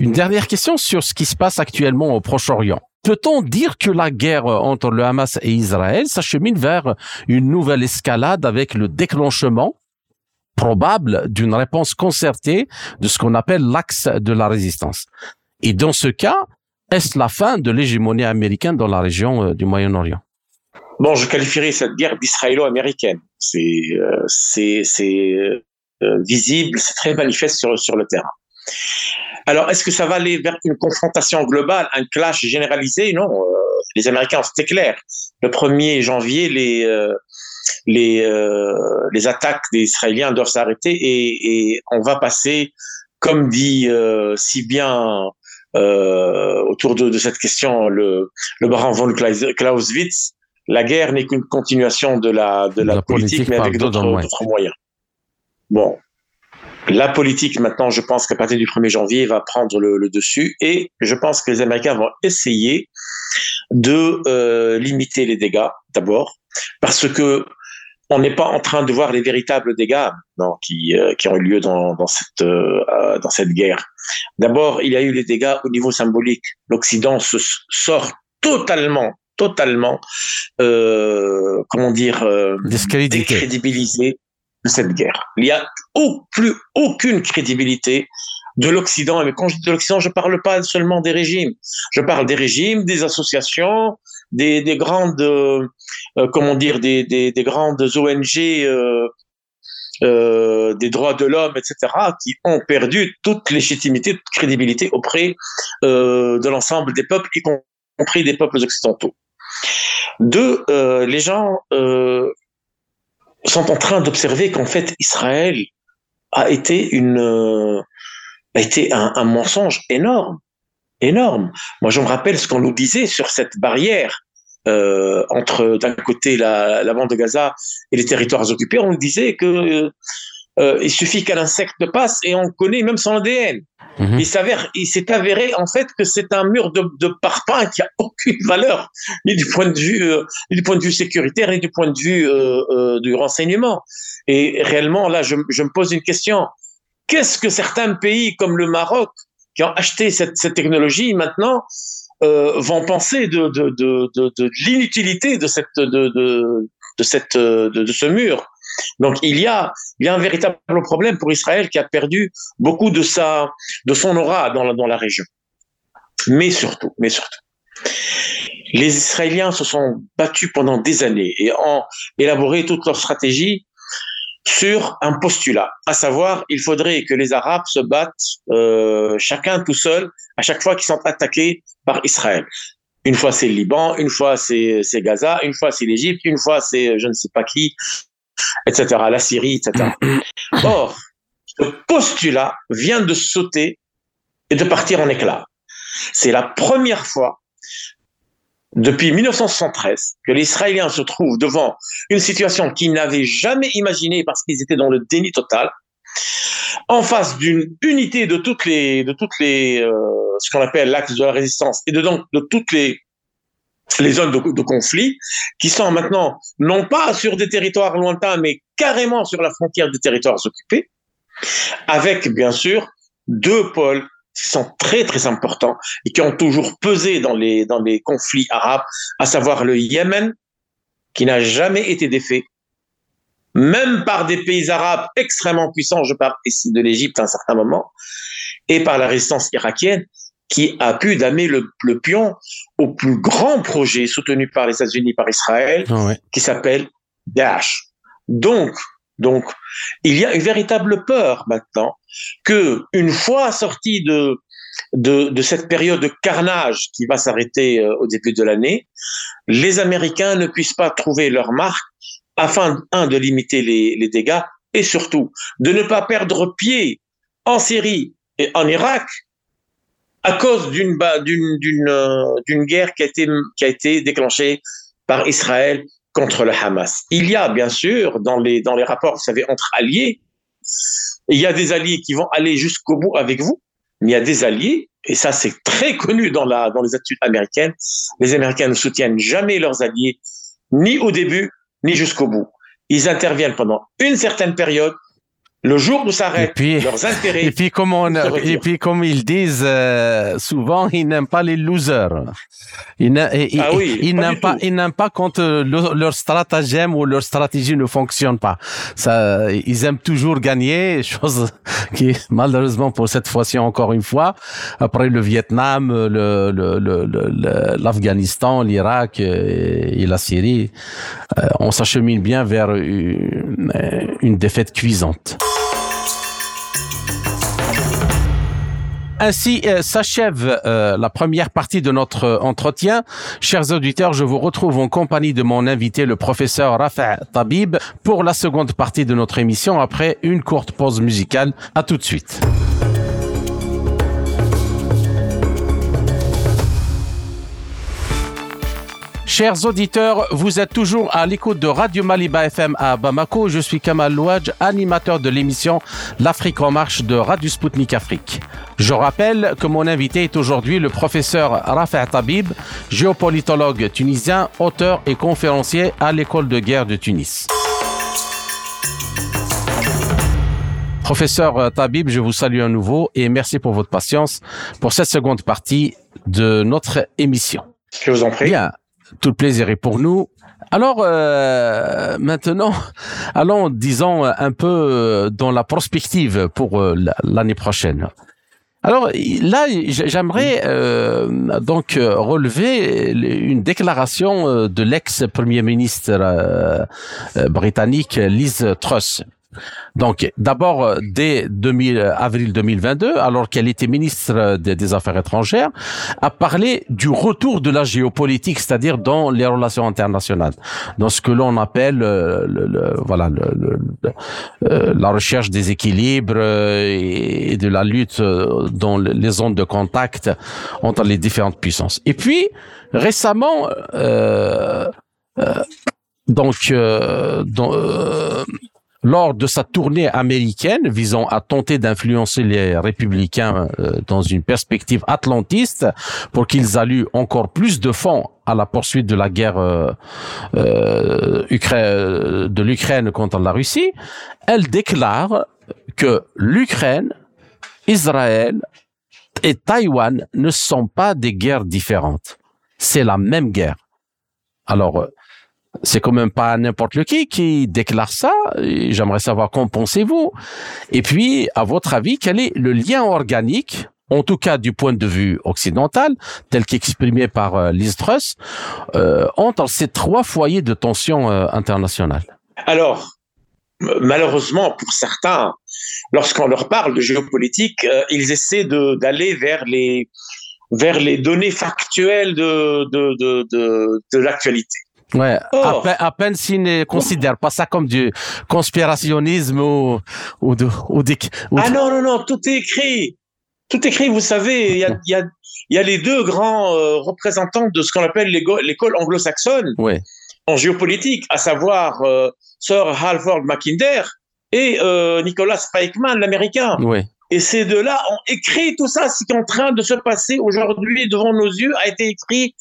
une dernière question sur ce qui se passe actuellement au Proche-Orient. Peut-on dire que la guerre entre le Hamas et Israël s'achemine vers une nouvelle escalade avec le déclenchement probable d'une réponse concertée de ce qu'on appelle l'axe de la résistance. Et dans ce cas, est-ce la fin de l'hégémonie américaine dans la région euh, du Moyen-Orient? Bon, je qualifierais cette guerre d'israélo-américaine. C'est euh, euh, visible, c'est très manifeste sur le terrain. Alors, est-ce que ça va aller vers une confrontation globale, un clash généralisé? Non, les Américains, c'était clair. Le 1er janvier, les les, euh, les attaques des Israéliens doivent s'arrêter et, et, on va passer, comme dit euh, si bien euh, autour de, de, cette question le, le baron von Clausewitz, la guerre n'est qu'une continuation de la, de la, la politique, politique, mais avec d'autres moyens. Bon, la politique, maintenant, je pense qu'à partir du 1er janvier, va prendre le, le, dessus et je pense que les Américains vont essayer de euh, limiter les dégâts d'abord, parce que on n'est pas en train de voir les véritables dégâts non, qui, euh, qui ont eu lieu dans, dans, cette, euh, dans cette guerre. D'abord, il y a eu les dégâts au niveau symbolique. L'Occident se sort totalement, totalement, euh, comment dire, euh, décrédibilisé de cette guerre. Il n'y a au, plus aucune crédibilité de l'Occident. Mais quand je dis de l'Occident, je parle pas seulement des régimes. Je parle des régimes, des associations, des, des grandes, euh, comment dire, des, des, des grandes ONG euh, euh, des droits de l'homme, etc., qui ont perdu toute légitimité, toute crédibilité auprès euh, de l'ensemble des peuples, y compris des peuples occidentaux. Deux, euh, les gens euh, sont en train d'observer qu'en fait Israël a été une euh, a été un, un, mensonge énorme, énorme. Moi, je me rappelle ce qu'on nous disait sur cette barrière euh, entre d'un côté la, la, bande de Gaza et les territoires occupés. On nous disait que euh, il suffit qu'un insecte passe et on connaît même son ADN. Mmh. Il s'avère, il s'est avéré en fait que c'est un mur de, de parpaing qui a aucune valeur, ni du point de vue, euh, ni du point de vue sécuritaire, ni du point de vue euh, euh, du renseignement. Et réellement, là, je, je me pose une question. Qu'est-ce que certains pays comme le Maroc, qui ont acheté cette, technologie maintenant, euh, vont penser de, l'inutilité de cette, de ce mur donc il y a, il y a un véritable problème pour Israël qui a perdu beaucoup de sa, de son aura dans la, dans la région. Mais surtout, mais surtout, les Israéliens se sont battus pendant des années et ont élaboré toute leur stratégie sur un postulat, à savoir, il faudrait que les Arabes se battent euh, chacun tout seul à chaque fois qu'ils sont attaqués par Israël. Une fois c'est le Liban, une fois c'est Gaza, une fois c'est l'Égypte, une fois c'est je ne sais pas qui, etc. La Syrie, etc. Or, ce postulat vient de sauter et de partir en éclat. C'est la première fois depuis 1973 que les Israéliens se trouvent devant une situation qu'ils n'avaient jamais imaginée parce qu'ils étaient dans le déni total, en face d'une unité de toutes les, de toutes les, euh, ce qu'on appelle l'axe de la résistance et de donc de toutes les les zones de, de, conflit qui sont maintenant non pas sur des territoires lointains mais carrément sur la frontière des territoires occupés, avec bien sûr deux pôles qui sont très très importants et qui ont toujours pesé dans les dans les conflits arabes, à savoir le Yémen, qui n'a jamais été défait, même par des pays arabes extrêmement puissants, je parle ici de l'Égypte à un certain moment, et par la résistance irakienne, qui a pu damer le, le pion au plus grand projet soutenu par les États-Unis, par Israël, Ah qui s'appelle Daesh. Donc, donc, il y a une véritable peur maintenant que, une fois sorti de, cette période de carnage qui va s'arrêter euh, au début de l'année, les Américains ne puissent pas trouver leur marque afin, un, de limiter les, dégâts et surtout de ne pas perdre pied en Syrie et en Irak à cause d'une euh, d'une guerre qui a été déclenchée par Israël contre le Hamas. Il y a bien sûr dans les dans les rapports, vous savez, entre alliés, il y a des alliés qui vont aller jusqu'au bout avec vous, mais il y a des alliés et ça c'est très connu dans la dans les études américaines. Les Américains ne soutiennent jamais leurs alliés ni au début ni jusqu'au bout. Ils interviennent pendant une certaine période le jour où s'arrêtent leurs intérêts. Et puis, comme on, et puis, comme ils disent euh, souvent, ils n'aiment pas les losers. Ils, ils, ah oui, n'aiment pas, ils n'aiment pas quand euh, le, leur stratagème ou leur stratégie ne fonctionne pas. Ça, ils aiment toujours gagner, chose qui malheureusement pour cette fois-ci encore une fois, après le Vietnam, le, l'Afghanistan, l'Irak et, et, la Syrie, euh, on s'achemine bien vers une, une défaite cuisante. Ainsi euh, s'achève euh, la première partie de notre entretien. Chers auditeurs, je vous retrouve en compagnie de mon invité, le professeur Rafa Tabib, pour la seconde partie de notre émission après une courte pause musicale. À tout de suite. Chers auditeurs, vous êtes toujours à l'écoute de Radio Maliba FM à Bamako. Je suis Kamal Louadj, animateur de l'émission L'Afrique en marche de Radio Sputnik Afrique. Je rappelle que mon invité est aujourd'hui le professeur Rafa Tabib, géopolitologue tunisien, auteur et conférencier à l'école de guerre de Tunis. Professeur Tabib, je vous salue à nouveau et merci pour votre patience pour cette seconde partie de notre émission. Je vous en prie. Bien tout le plaisir est pour nous. Alors euh, maintenant, allons disons un peu dans la prospective pour euh, l'année prochaine. Alors là, j'aimerais euh, donc relever une déclaration de l'ex-premier ministre euh, britannique Liz Truss donc, d'abord, dès 2000, avril 2022, alors qu'elle était ministre des, des, Affaires étrangères, a parlé du retour de la géopolitique, c'est-à-dire dans les relations internationales, dans ce que l'on appelle, euh, le, le, voilà, le, euh, la recherche des équilibres et de la lutte dans les zones de contact entre les différentes puissances. Et puis, récemment, euh, donc, dans, lors de sa tournée américaine visant à tenter d'influencer les républicains euh, dans une perspective atlantiste pour qu'ils alluent encore plus de fonds à la poursuite de la guerre euh, euh, de l'Ukraine contre la Russie, elle déclare que l'Ukraine, Israël et Taïwan ne sont pas des guerres différentes. C'est la même guerre. Alors, c'est quand même pas n'importe lequel qui déclare ça. J'aimerais savoir qu'en pensez-vous. Et puis, à votre avis, quel est le lien organique, en tout cas du point de vue occidental, tel qu'exprimé par euh, Truss, euh, entre ces trois foyers de tension euh, internationale? Alors, malheureusement pour certains, lorsqu'on leur parle de géopolitique, euh, ils essaient d'aller vers les données factuelles de l'actualité. Ouais, à, peine, à, peine s'ils ne considèrent pas ça comme du conspirationnisme ou ou de ou ah non non non, tout est écrit, tout est écrit. Vous savez, il y a y a y a les deux grands euh, représentants de ce qu'on appelle l'école anglo-saxonne ouais. en géopolitique, à savoir euh, Sir Halford Mackinder et euh, Nicolas Spikeman, l'américain. Ouais. Et ces deux-là ont écrit tout ça, ce qui est en train de se passer aujourd'hui devant nos yeux, a été écrit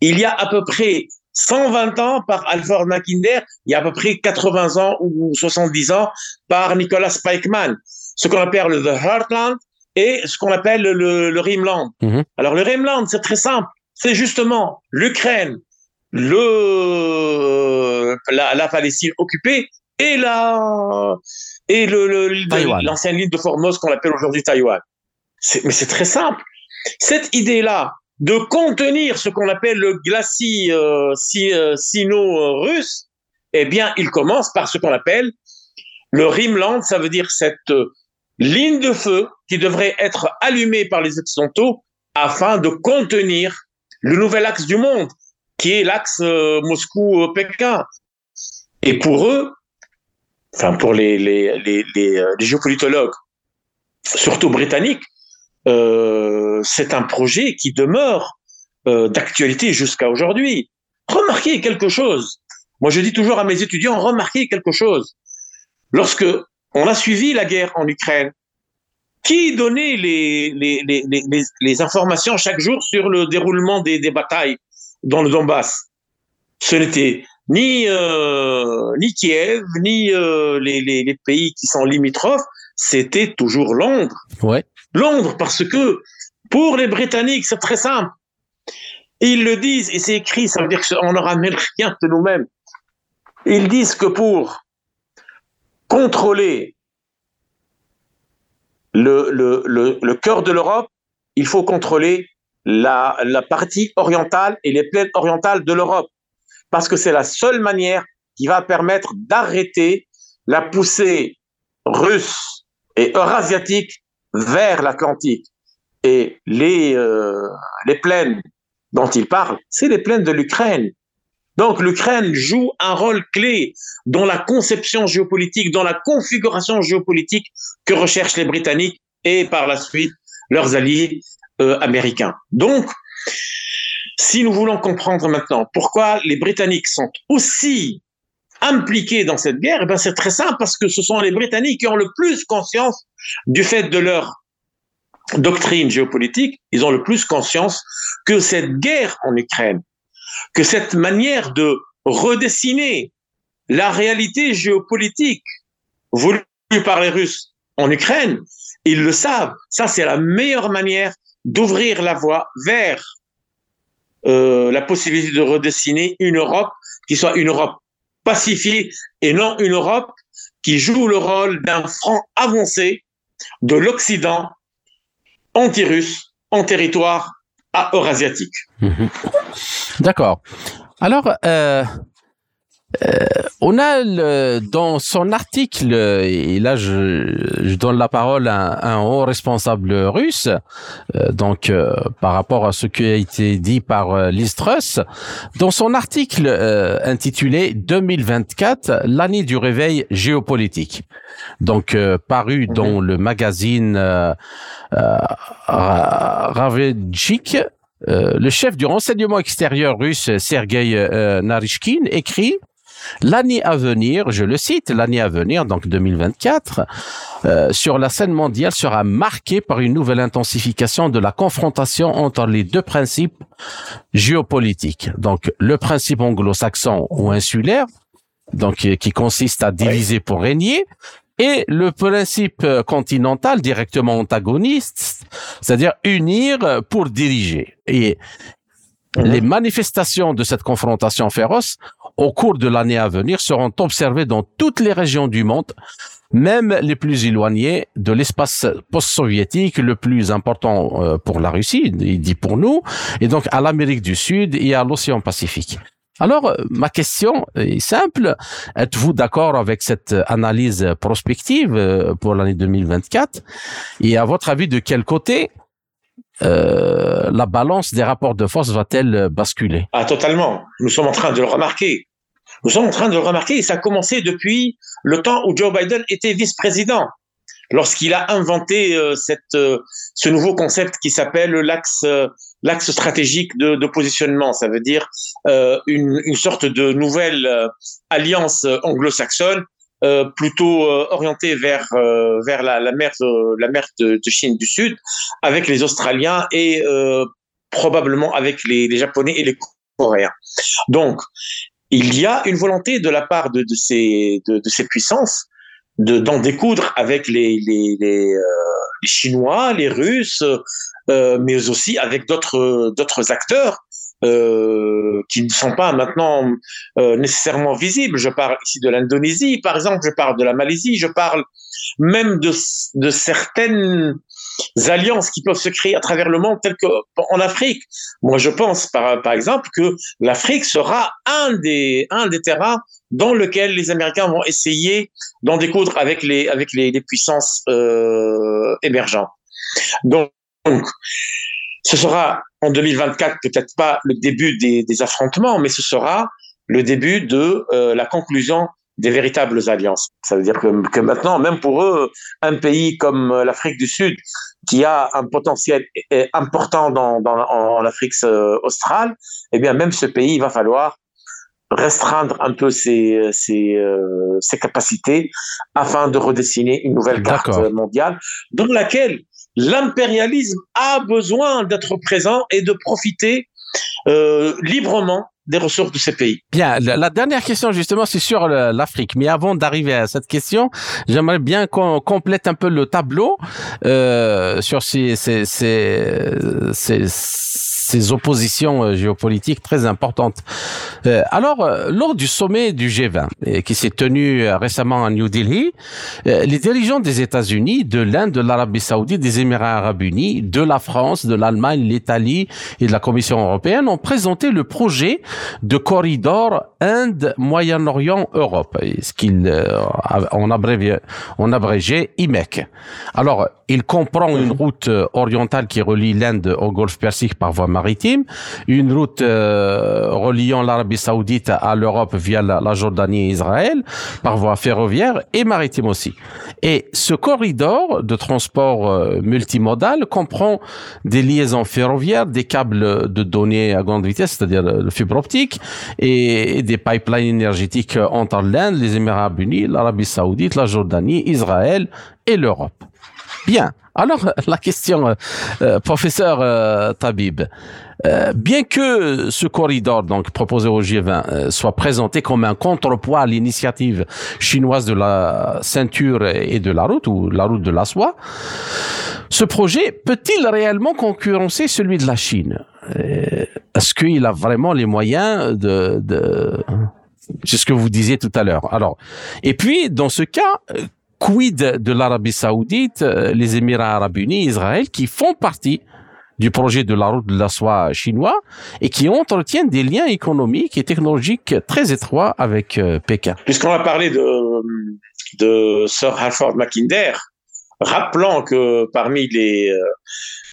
il y a à peu près 120 ans par Alfred Mackinder, il y a à peu près 80 ans ou 70 ans par Nicolas Spikeman. Ce qu'on appelle le The Heartland et ce qu'on appelle le, le Rimland. Mhm. Alors le Rimland, c'est très simple. C'est justement l'Ukraine, le la, la, Palestine occupée et la et le l'ancienne ligne de Formose qu'on appelle aujourd'hui Taïwan. Mais c'est très simple. Cette idée-là de contenir ce qu'on appelle le glacis euh, euh sino-russe, eh bien, il commence par ce qu'on appelle le Rimland, ça veut dire cette euh, ligne de feu qui devrait être allumée par les Occidentaux afin de contenir le nouvel axe du monde, qui est l'axe euh, Moscou-Pékin. Et pour eux, enfin pour les, géopolitologues, surtout britanniques, euh, c'est un projet qui demeure euh, d'actualité jusqu'à aujourd'hui. Remarquez quelque chose. Moi, je dis toujours à mes étudiants, remarquez quelque chose. Lorsque on a suivi la guerre en Ukraine, qui donnait les, informations chaque jour sur le déroulement des, batailles dans le Donbass? Ce n'était ni euh, Kiev, ni euh, les, pays qui sont limitrophes, c'était toujours Londres. Ouais. Londres, parce que pour les Britanniques, c'est très simple. Ils le disent, et c'est écrit, ça veut dire qu'on ne ramène rien de nous-mêmes. Ils disent que pour contrôler le, le, le, le cœur de l'Europe, il faut contrôler la, la partie orientale et les plaines orientales de l'Europe. Parce que c'est la seule manière qui va permettre d'arrêter la poussée russe et eurasiatique vers l'Atlantique. Et les, euh, les plaines dont il parle, c'est les plaines de l'Ukraine. Donc l'Ukraine joue un rôle clé dans la conception géopolitique, dans la configuration géopolitique que recherchent les Britanniques et par la suite leurs alliés euh, américains. Donc, si nous voulons comprendre maintenant pourquoi les Britanniques sont aussi impliqués dans cette guerre, eh ben c'est très simple parce que ce sont les Britanniques qui ont le plus conscience du fait de leur doctrine géopolitique, ils ont le plus conscience que cette guerre en Ukraine, que cette manière de redessiner la réalité géopolitique voulue par les Russes en Ukraine, ils le savent. Ça, c'est la meilleure manière d'ouvrir la voie vers euh, la possibilité de redessiner une Europe qui soit une Europe pacifiée et non une Europe qui joue le rôle d'un front avancé de l'Occident anti-russe en territoire eurasiatique. Mhm. D'accord. Alors, euh, euh, on a le, dans son article, et là je, je donne la parole à, un haut responsable russe, euh, donc euh, par rapport à ce qui a été dit par euh, Listrus, dans son article intitulé 2024, l'année du réveil géopolitique, donc paru dans le magazine Ravechik, le chef du renseignement extérieur russe Sergei Narishkin écrit L'année à venir, je le cite, l'année à venir, donc 2024, euh, sur la scène mondiale sera marquée par une nouvelle intensification de la confrontation entre les deux principes géopolitiques. Donc le principe anglo-saxon ou insulaire, donc qui consiste à diviser pour régner, et le principe continental directement antagoniste, c'est-à-dire unir pour diriger. Et mhm. les manifestations de cette confrontation féroce au cours de l'année à venir seront observés dans toutes les régions du monde, même les plus éloignées de l'espace post-soviétique le plus important euh, pour la Russie, il dit pour nous, et donc à l'Amérique du Sud et à l'océan Pacifique. Alors, ma question est simple. Êtes-vous d'accord avec cette analyse prospective pour l'année 2024 Et à votre avis, de quel côté euh, la balance des rapports de force va-t-elle basculer? Ah, totalement. Nous sommes en train de le remarquer. Nous sommes en train de le remarquer et ça a commencé depuis le temps où Joe Biden était vice-président, lorsqu'il a inventé euh, euh, ce nouveau concept qui s'appelle l'axe l'axe stratégique de, positionnement. Ça veut dire une, sorte de nouvelle alliance anglo-saxonne euh, plutôt euh, orienté vers euh, la, mer de, Chine du Sud avec les Australiens et probablement avec les, les, Japonais et les Coréens. Donc il y a une volonté de la part de, de ces de, de, ces puissances de d'en découdre avec les les, les, les Chinois, les Russes, mais aussi avec d'autres d'autres acteurs euh, qui ne sont pas maintenant euh, nécessairement visibles. Je parle ici de l'Indonésie, par exemple, je parle de la Malaisie, je parle même de, de certaines alliances qui peuvent se créer à travers le monde, telles qu'en Afrique. Moi, je pense, par, exemple, que l'Afrique sera un des, un des terrains dans lequel les Américains vont essayer d'en découdre avec les, avec les, puissances euh, émergentes. Donc, ce sera en 2024 peut-être pas le début des, des, affrontements, mais ce sera le début de euh, la conclusion des véritables alliances. Ça veut dire que, que, maintenant, même pour eux, un pays comme l'Afrique du Sud, qui a un potentiel important dans, dans en, Afrique euh, australe, eh bien, même ce pays, il va falloir restreindre un peu ses, ses, euh, ses capacités afin de redessiner une nouvelle carte mondiale dans laquelle l'impérialisme a besoin d'être présent et de profiter euh, librement des ressources de ces pays. Bien, la, dernière question justement, c'est sur l'Afrique. Mais avant d'arriver à cette question, j'aimerais bien qu'on complète un peu le tableau euh, sur ces, ces, ces, ces ces oppositions euh, géopolitiques très importantes. Euh, alors, euh, lors du sommet du G20, qui s'est tenu récemment à New Delhi, les dirigeants des États-Unis, de l'Inde, de l'Arabie saoudite, des Émirats arabes unis, de la France, de l'Allemagne, l'Italie et de la Commission européenne ont présenté le projet de corridor Inde-Moyen-Orient-Europe, ce qu'ils ont abrégé, on abrégé IMEC. Alors, il comprend une route orientale qui relie l'Inde au Golfe Persique par voie maritime, une route euh, reliant l'Arabie saoudite à l'Europe via la, Jordanie et Israël, par voie ferroviaire et maritime aussi. Et ce corridor de transport euh, multimodal comprend des liaisons ferroviaires, des câbles de données à grande vitesse, c'est-à-dire le fibre optique, et, des pipelines énergétiques entre l'Inde, les Émirats unis, l'Arabie saoudite, la Jordanie, Israël et l'Europe. Bien. Alors, la question, euh, euh, professeur euh, Tabib, bien que ce corridor donc proposé au G20 soit présenté comme un contrepoids à l'initiative chinoise de la ceinture et de la route ou la route de la soie, ce projet peut-il réellement concurrencer celui de la Chine? Est-ce qu'il a vraiment les moyens de, de... C'est ce que vous disiez tout à l'heure. Alors, et puis dans ce cas, quid de l'Arabie saoudite, euh, les Émirats arabes unis, Israël, qui font partie du projet de la route de la soie chinois et qui entretiennent des liens économiques et technologiques très étroits avec euh, Pékin. Puisqu'on a parlé de, Sir Halford Mackinder, rappelant que parmi les, euh,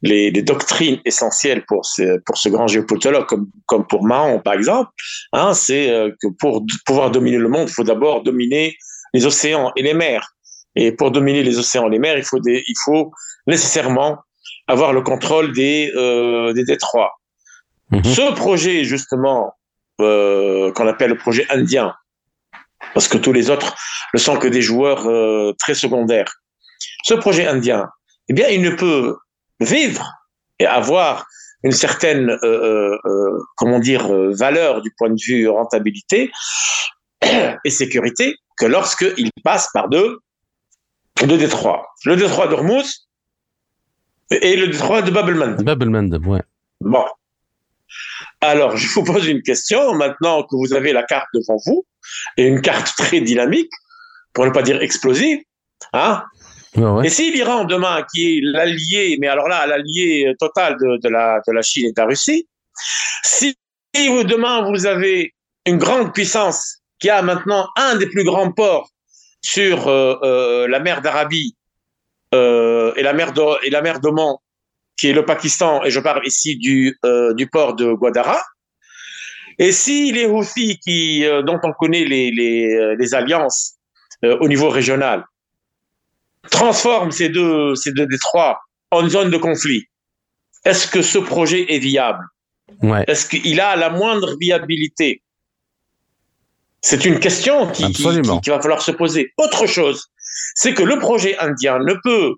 les, les, doctrines essentielles pour ce, pour ce grand géopolitologue, comme, comme pour Mahon par exemple, hein, c'est que pour pouvoir dominer le monde, il faut d'abord dominer les océans et les mers. Et pour dominer les océans et les mers, il faut, des, il faut nécessairement avoir le contrôle des, euh, des détroits. Mhm. Ce projet, justement, euh, qu'on appelle le projet indien, parce que tous les autres ne sont que des joueurs euh, très secondaires. Ce projet indien, eh bien, il ne peut vivre et avoir une certaine, euh, euh, euh comment dire, valeur du point de vue rentabilité et sécurité que lorsqu'il passe par deux deux détroits. Le détroit d'Ormuz et le détroit de Babelmandeb. Babelmandeb, ouais. Bon. Alors, je vous pose une question, maintenant que vous avez la carte devant vous, et une carte très dynamique, pour ne pas dire explosive, hein Et si l'Iran demain, qui est l'allié, mais alors là, l'allié total de, la, de la Chine et de la Russie, si demain vous avez une grande puissance qui a maintenant un des plus grands ports sur euh, euh, la mer d'Arabie euh, et la mer et la mer d'Oman, qui est le Pakistan, et je parle ici du, du port de Guadara. Et si les Houthis, qui, dont on connaît les, les, les alliances au niveau régional, transforment ces deux, ces deux détroits en zone de conflit, est-ce que ce projet est viable? Ouais. Est-ce qu'il a la moindre viabilité? C'est une question qui, qui, va falloir se poser. Autre chose, c'est que le projet indien ne peut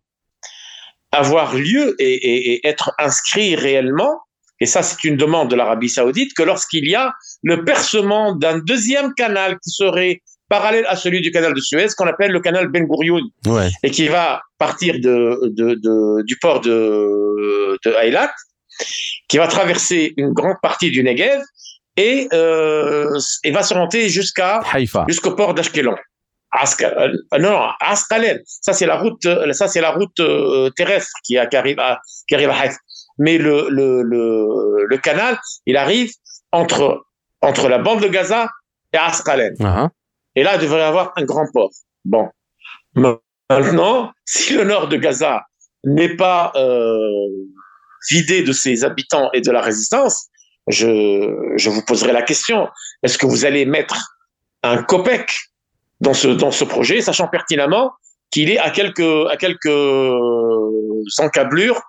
avoir lieu et, être inscrit réellement, et ça c'est une demande de l'Arabie saoudite, que lorsqu'il y a le percement d'un deuxième canal qui serait parallèle à celui du canal de Suez, qu'on appelle le canal Ben Gurion, et qui va partir de, du port de, de Eilat, qui va traverser une grande partie du Negev et, euh, et va se monter jusqu'à jusqu'au port d'Ashkelon. Euh, non, non, Ascalon. Ça c'est la route, euh, ça c'est la route euh, terrestre qui, a, qui arrive à qui arrive à Haïfa. Mais le, le, le, le, canal, il arrive entre entre la bande de Gaza et Ascalon. Uh-huh. Et là, il devrait y avoir un grand port. Bon. Maintenant, si le nord de Gaza n'est pas vidé de ses habitants et de la résistance, je, je vous poserai la question. Est-ce que vous allez mettre un COPEC dans ce, dans ce projet, sachant pertinemment qu'il est à quelques, à quelques encablures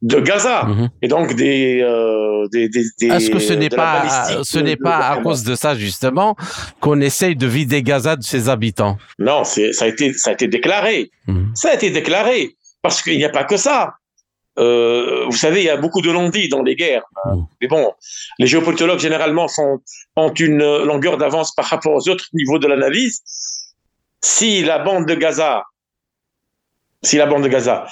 de Gaza mhm. et donc des, euh, des, des, Est-ce que ce n'est pas ce n'est pas à cause de ça justement qu'on essaye de vider Gaza de ses habitants? Non, c'est ça a été ça a été déclaré. Mhm. Ça a été déclaré parce qu'il n'y a pas que ça. Euh, vous savez, il y a beaucoup de non-dits dans les guerres. Mm. Mais bon, les géopolitologues généralement sont, ont une longueur d'avance par rapport aux autres niveaux de l'analyse. Si la bande de Gaza, si la bande de Gaza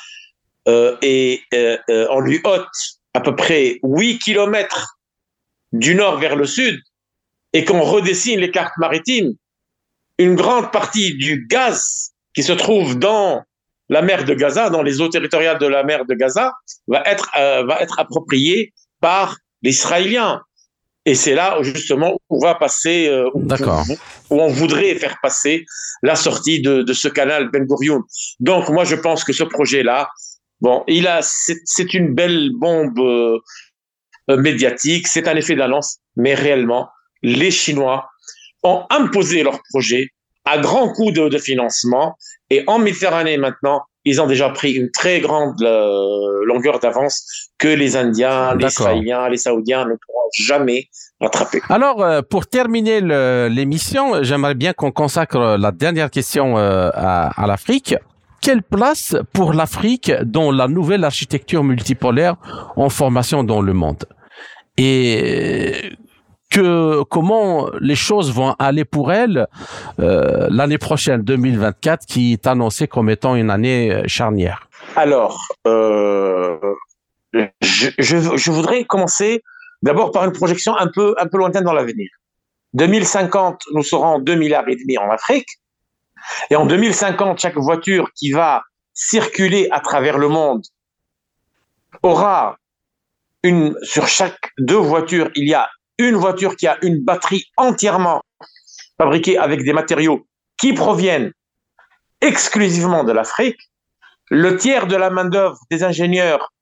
euh, est euh, en lui haute à peu près 8 kilomètres du nord vers le sud et qu'on redessine les cartes maritimes, une grande partie du gaz qui se trouve dans la mer de Gaza, dans les eaux territoriales de la mer de Gaza, va être, euh, va être appropriée par les Israéliens. Et c'est là où justement on va passer, euh, où, où, on voudrait faire passer la sortie de, de ce canal Ben Gurion. Donc moi je pense que ce projet-là, bon, il a, c'est une belle bombe euh, médiatique, c'est un effet d'annonce, mais réellement les Chinois ont imposé leur projet à grands coûts de, de financement et en Méditerranée maintenant, ils ont déjà pris une très grande euh, longueur d'avance que les Indiens, les Israéliens, les Saoudiens ne pourront jamais rattraper. Alors, euh, pour terminer l'émission, j'aimerais bien qu'on consacre la dernière question euh, à, à l'Afrique. Quelle place pour l'Afrique dans la nouvelle architecture multipolaire en formation dans le monde? Et que comment les choses vont aller pour elle euh, l'année prochaine, 2024, qui est annoncée comme étant une année euh, charnière Alors, euh, je, voudrais commencer d'abord par une projection un peu, un peu lointaine dans l'avenir. 2050, nous serons 2 milliards et demi en Afrique. Et en 2050, chaque voiture qui va circuler à travers le monde aura une, sur chaque deux voitures, il y a une voiture qui a une batterie entièrement fabriquée avec des matériaux qui proviennent exclusivement de l'Afrique, le tiers de la main-d'œuvre des ingénieurs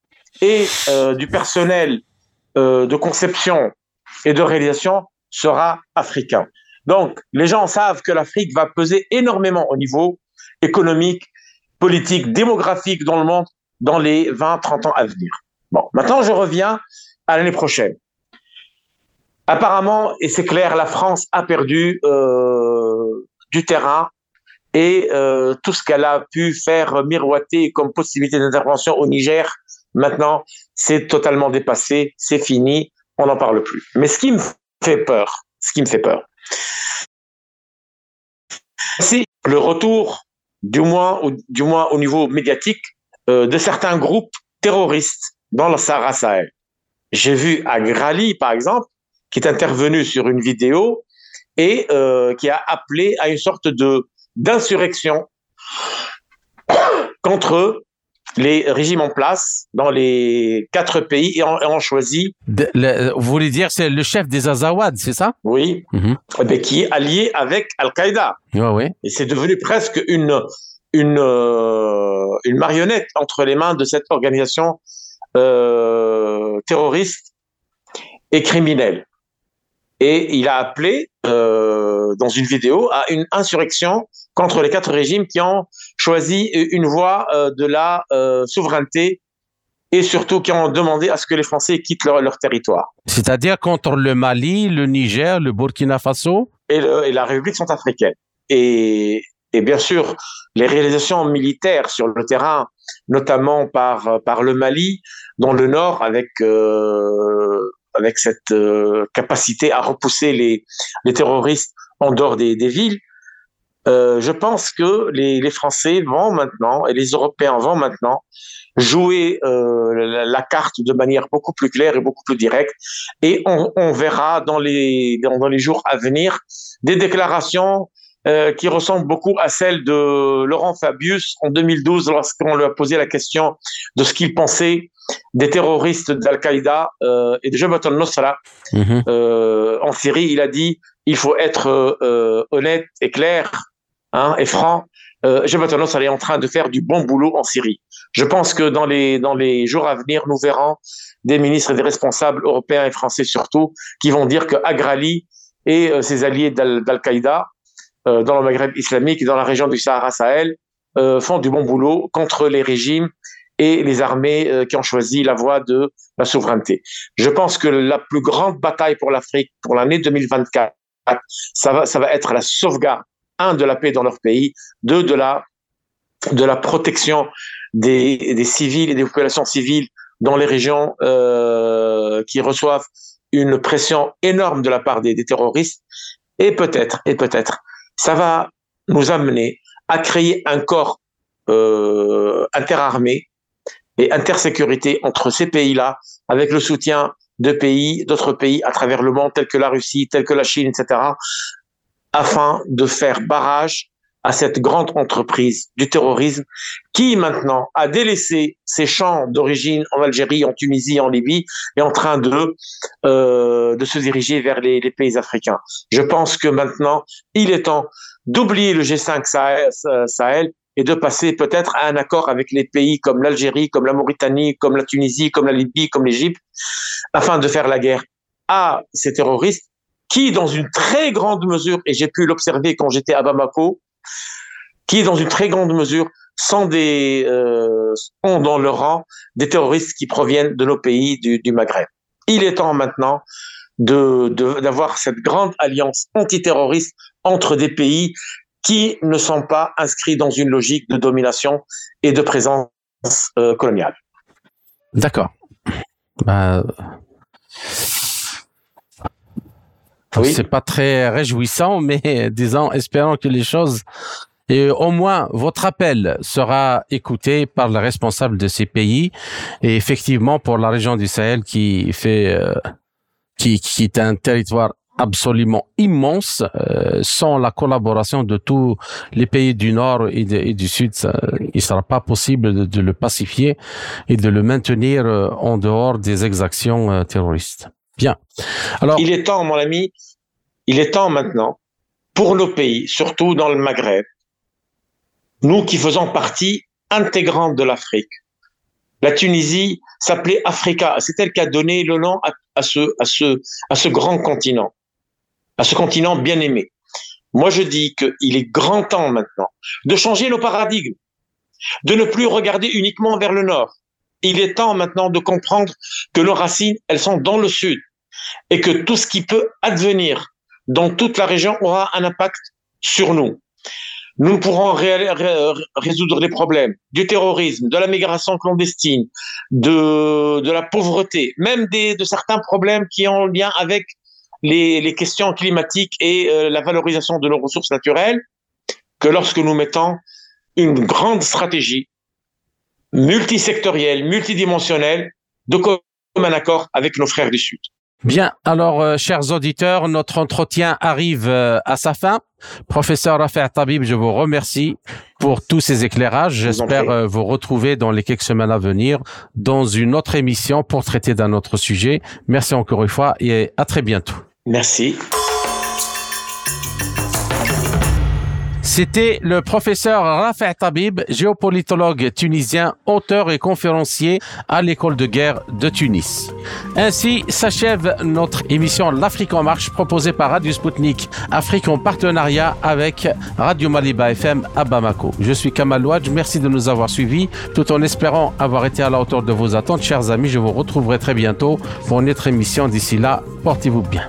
et euh, du personnel euh, de conception et de réalisation sera africain. Donc, les gens savent que l'Afrique va peser énormément au niveau économique, politique, démographique dans le monde dans les 20-30 ans à venir. Bon, maintenant, je reviens à l'année prochaine. Apparemment, et c'est clair, la France a perdu euh, du terrain et euh, tout ce qu'elle a pu faire miroiter comme possibilité d'intervention au Niger, maintenant, c'est totalement dépassé, c'est fini, on n'en parle plus. Mais ce qui me fait peur, ce qui me fait peur, c'est le retour, du moins, au niveau médiatique, euh, de certains groupes terroristes dans le Sahara Sahel. J'ai vu à Grali, par exemple, qui est intervenu sur une vidéo et euh, qui a appelé à une sorte de d'insurrection contre les régimes en place dans les quatre pays et ont, choisi. vous voulez dire c'est le chef des Azawad, c'est ça? Oui, eh qui est allié avec Al-Qaïda. Ouais, Et c'est devenu presque une une euh, une marionnette entre les mains de cette organisation euh, terroriste et criminelle. Et il a appelé euh, dans une vidéo à une insurrection contre les quatre régimes qui ont choisi une voie euh, de la euh, souveraineté et surtout qui ont demandé à ce que les Français quittent leur, territoire. C'est-à-dire contre le Mali, le Niger, le Burkina Faso? Et, la République centrafricaine. Et, et, bien sûr, les réalisations militaires sur le terrain, notamment par, par le Mali, dans le nord, avec, euh, avec cette euh, capacité à repousser les, terroristes en dehors des, villes, euh, je pense que les, Français vont maintenant et les Européens vont maintenant jouer euh, la, carte de manière beaucoup plus claire et beaucoup plus directe. Et on, verra dans les, jours à venir des déclarations qui ressemblent beaucoup à celles de Laurent Fabius en 2012 lorsqu'on lui a posé la question de ce qu'il pensait des terroristes d'Al-Qaïda euh, et de Jabhat al-Nusra mhm. euh, en Syrie. Il a dit il faut être euh, honnête et clair hein, et franc. Euh, Jabhat al-Nusra est en train de faire du bon boulot en Syrie. Je pense que dans les dans les jours à venir, nous verrons des ministres et des responsables européens et français surtout qui vont dire que Agrali et ses alliés d'Al-Qaïda dans le Maghreb islamique et dans la région du Sahara Sahel font du bon boulot contre les régimes et les armées euh, qui ont choisi la voie de la souveraineté. Je pense que la plus grande bataille pour l'Afrique pour l'année 2024, ça va, ça va être la sauvegarde, un, de la paix dans leur pays, deux, de la, de la protection des, des civils et des populations civiles dans les régions euh, qui reçoivent une pression énorme de la part des, terroristes. Et peut-être, et peut-être, ça va nous amener à créer un corps euh, interarmé et intersécurité entre ces pays-là, avec le soutien de pays, d'autres pays à travers le monde, tels que la Russie, tels que la Chine, etc., afin de faire barrage à cette grande entreprise du terrorisme qui maintenant a délaissé ses champs d'origine en Algérie, en Tunisie, en Libye, et en train de euh, de se diriger vers les, pays africains. Je pense que maintenant il est temps d'oublier le G5 Sahel, Sahel et de passer peut-être à un accord avec les pays comme l'Algérie, comme la Mauritanie, comme la Tunisie, comme la Libye, comme l'Égypte, afin de faire la guerre à ces terroristes qui, dans une très grande mesure, et j'ai pu l'observer quand j'étais à Bamako, qui, dans une très grande mesure, sont des euh, dans leur rang des terroristes qui proviennent de nos pays du, du Maghreb. Il est temps maintenant de d'avoir cette grande alliance antiterroriste entre des pays qui ne sont pas inscrits dans une logique de domination et de présence euh, coloniale. D'accord. Bah... Oui. C'est pas très réjouissant, mais disons, espérons que les choses et au moins votre appel sera écouté par les responsables de ces pays et effectivement pour la région du Sahel qui fait euh, qui, qui est un territoire absolument immense. Euh, sans la collaboration de tous les pays du Nord et, du Sud, ça, il sera pas possible de, le pacifier et de le maintenir euh, en dehors des exactions euh, terroristes. Bien. Alors, il est temps, mon ami, il est temps maintenant pour nos pays, surtout dans le Maghreb, nous qui faisons partie intégrante de l'Afrique. La Tunisie s'appelait Africa. C'est elle qui a donné le nom à, à, ce, à, ce, à ce grand continent à ce continent bien aimé. Moi, je dis qu'il est grand temps maintenant de changer nos paradigmes, de ne plus regarder uniquement vers le nord. Il est temps maintenant de comprendre que nos racines, elles sont dans le sud et que tout ce qui peut advenir dans toute la région aura un impact sur nous. Nous pourrons résoudre les problèmes du terrorisme, de la migration clandestine, de, la pauvreté, même de certains problèmes qui ont lien avec les, les questions climatiques et euh, la valorisation de nos ressources naturelles que lorsque nous mettons une grande stratégie multisectorielle, multidimensionnelle de commun accord avec nos frères du Sud. Bien, alors, euh, chers auditeurs, notre entretien arrive euh, à sa fin. Professeur Rafa Tabib, je vous remercie pour tous ces éclairages. J'espère euh, vous retrouver dans les quelques semaines à venir dans une autre émission pour traiter d'un autre sujet. Merci encore une fois et à très bientôt. Merci. C'était le professeur Rafa Tabib, géopolitologue tunisien, auteur et conférencier à l'école de guerre de Tunis. Ainsi s'achève notre émission L'Afrique en marche proposée par Radio Sputnik Afrique en partenariat avec Radio Maliba FM à Bamako. Je suis Kamal Ouadj, merci de nous avoir suivis tout en espérant avoir été à la hauteur de vos attentes. Chers amis, je vous retrouverai très bientôt pour une autre émission. D'ici là, portez-vous bien.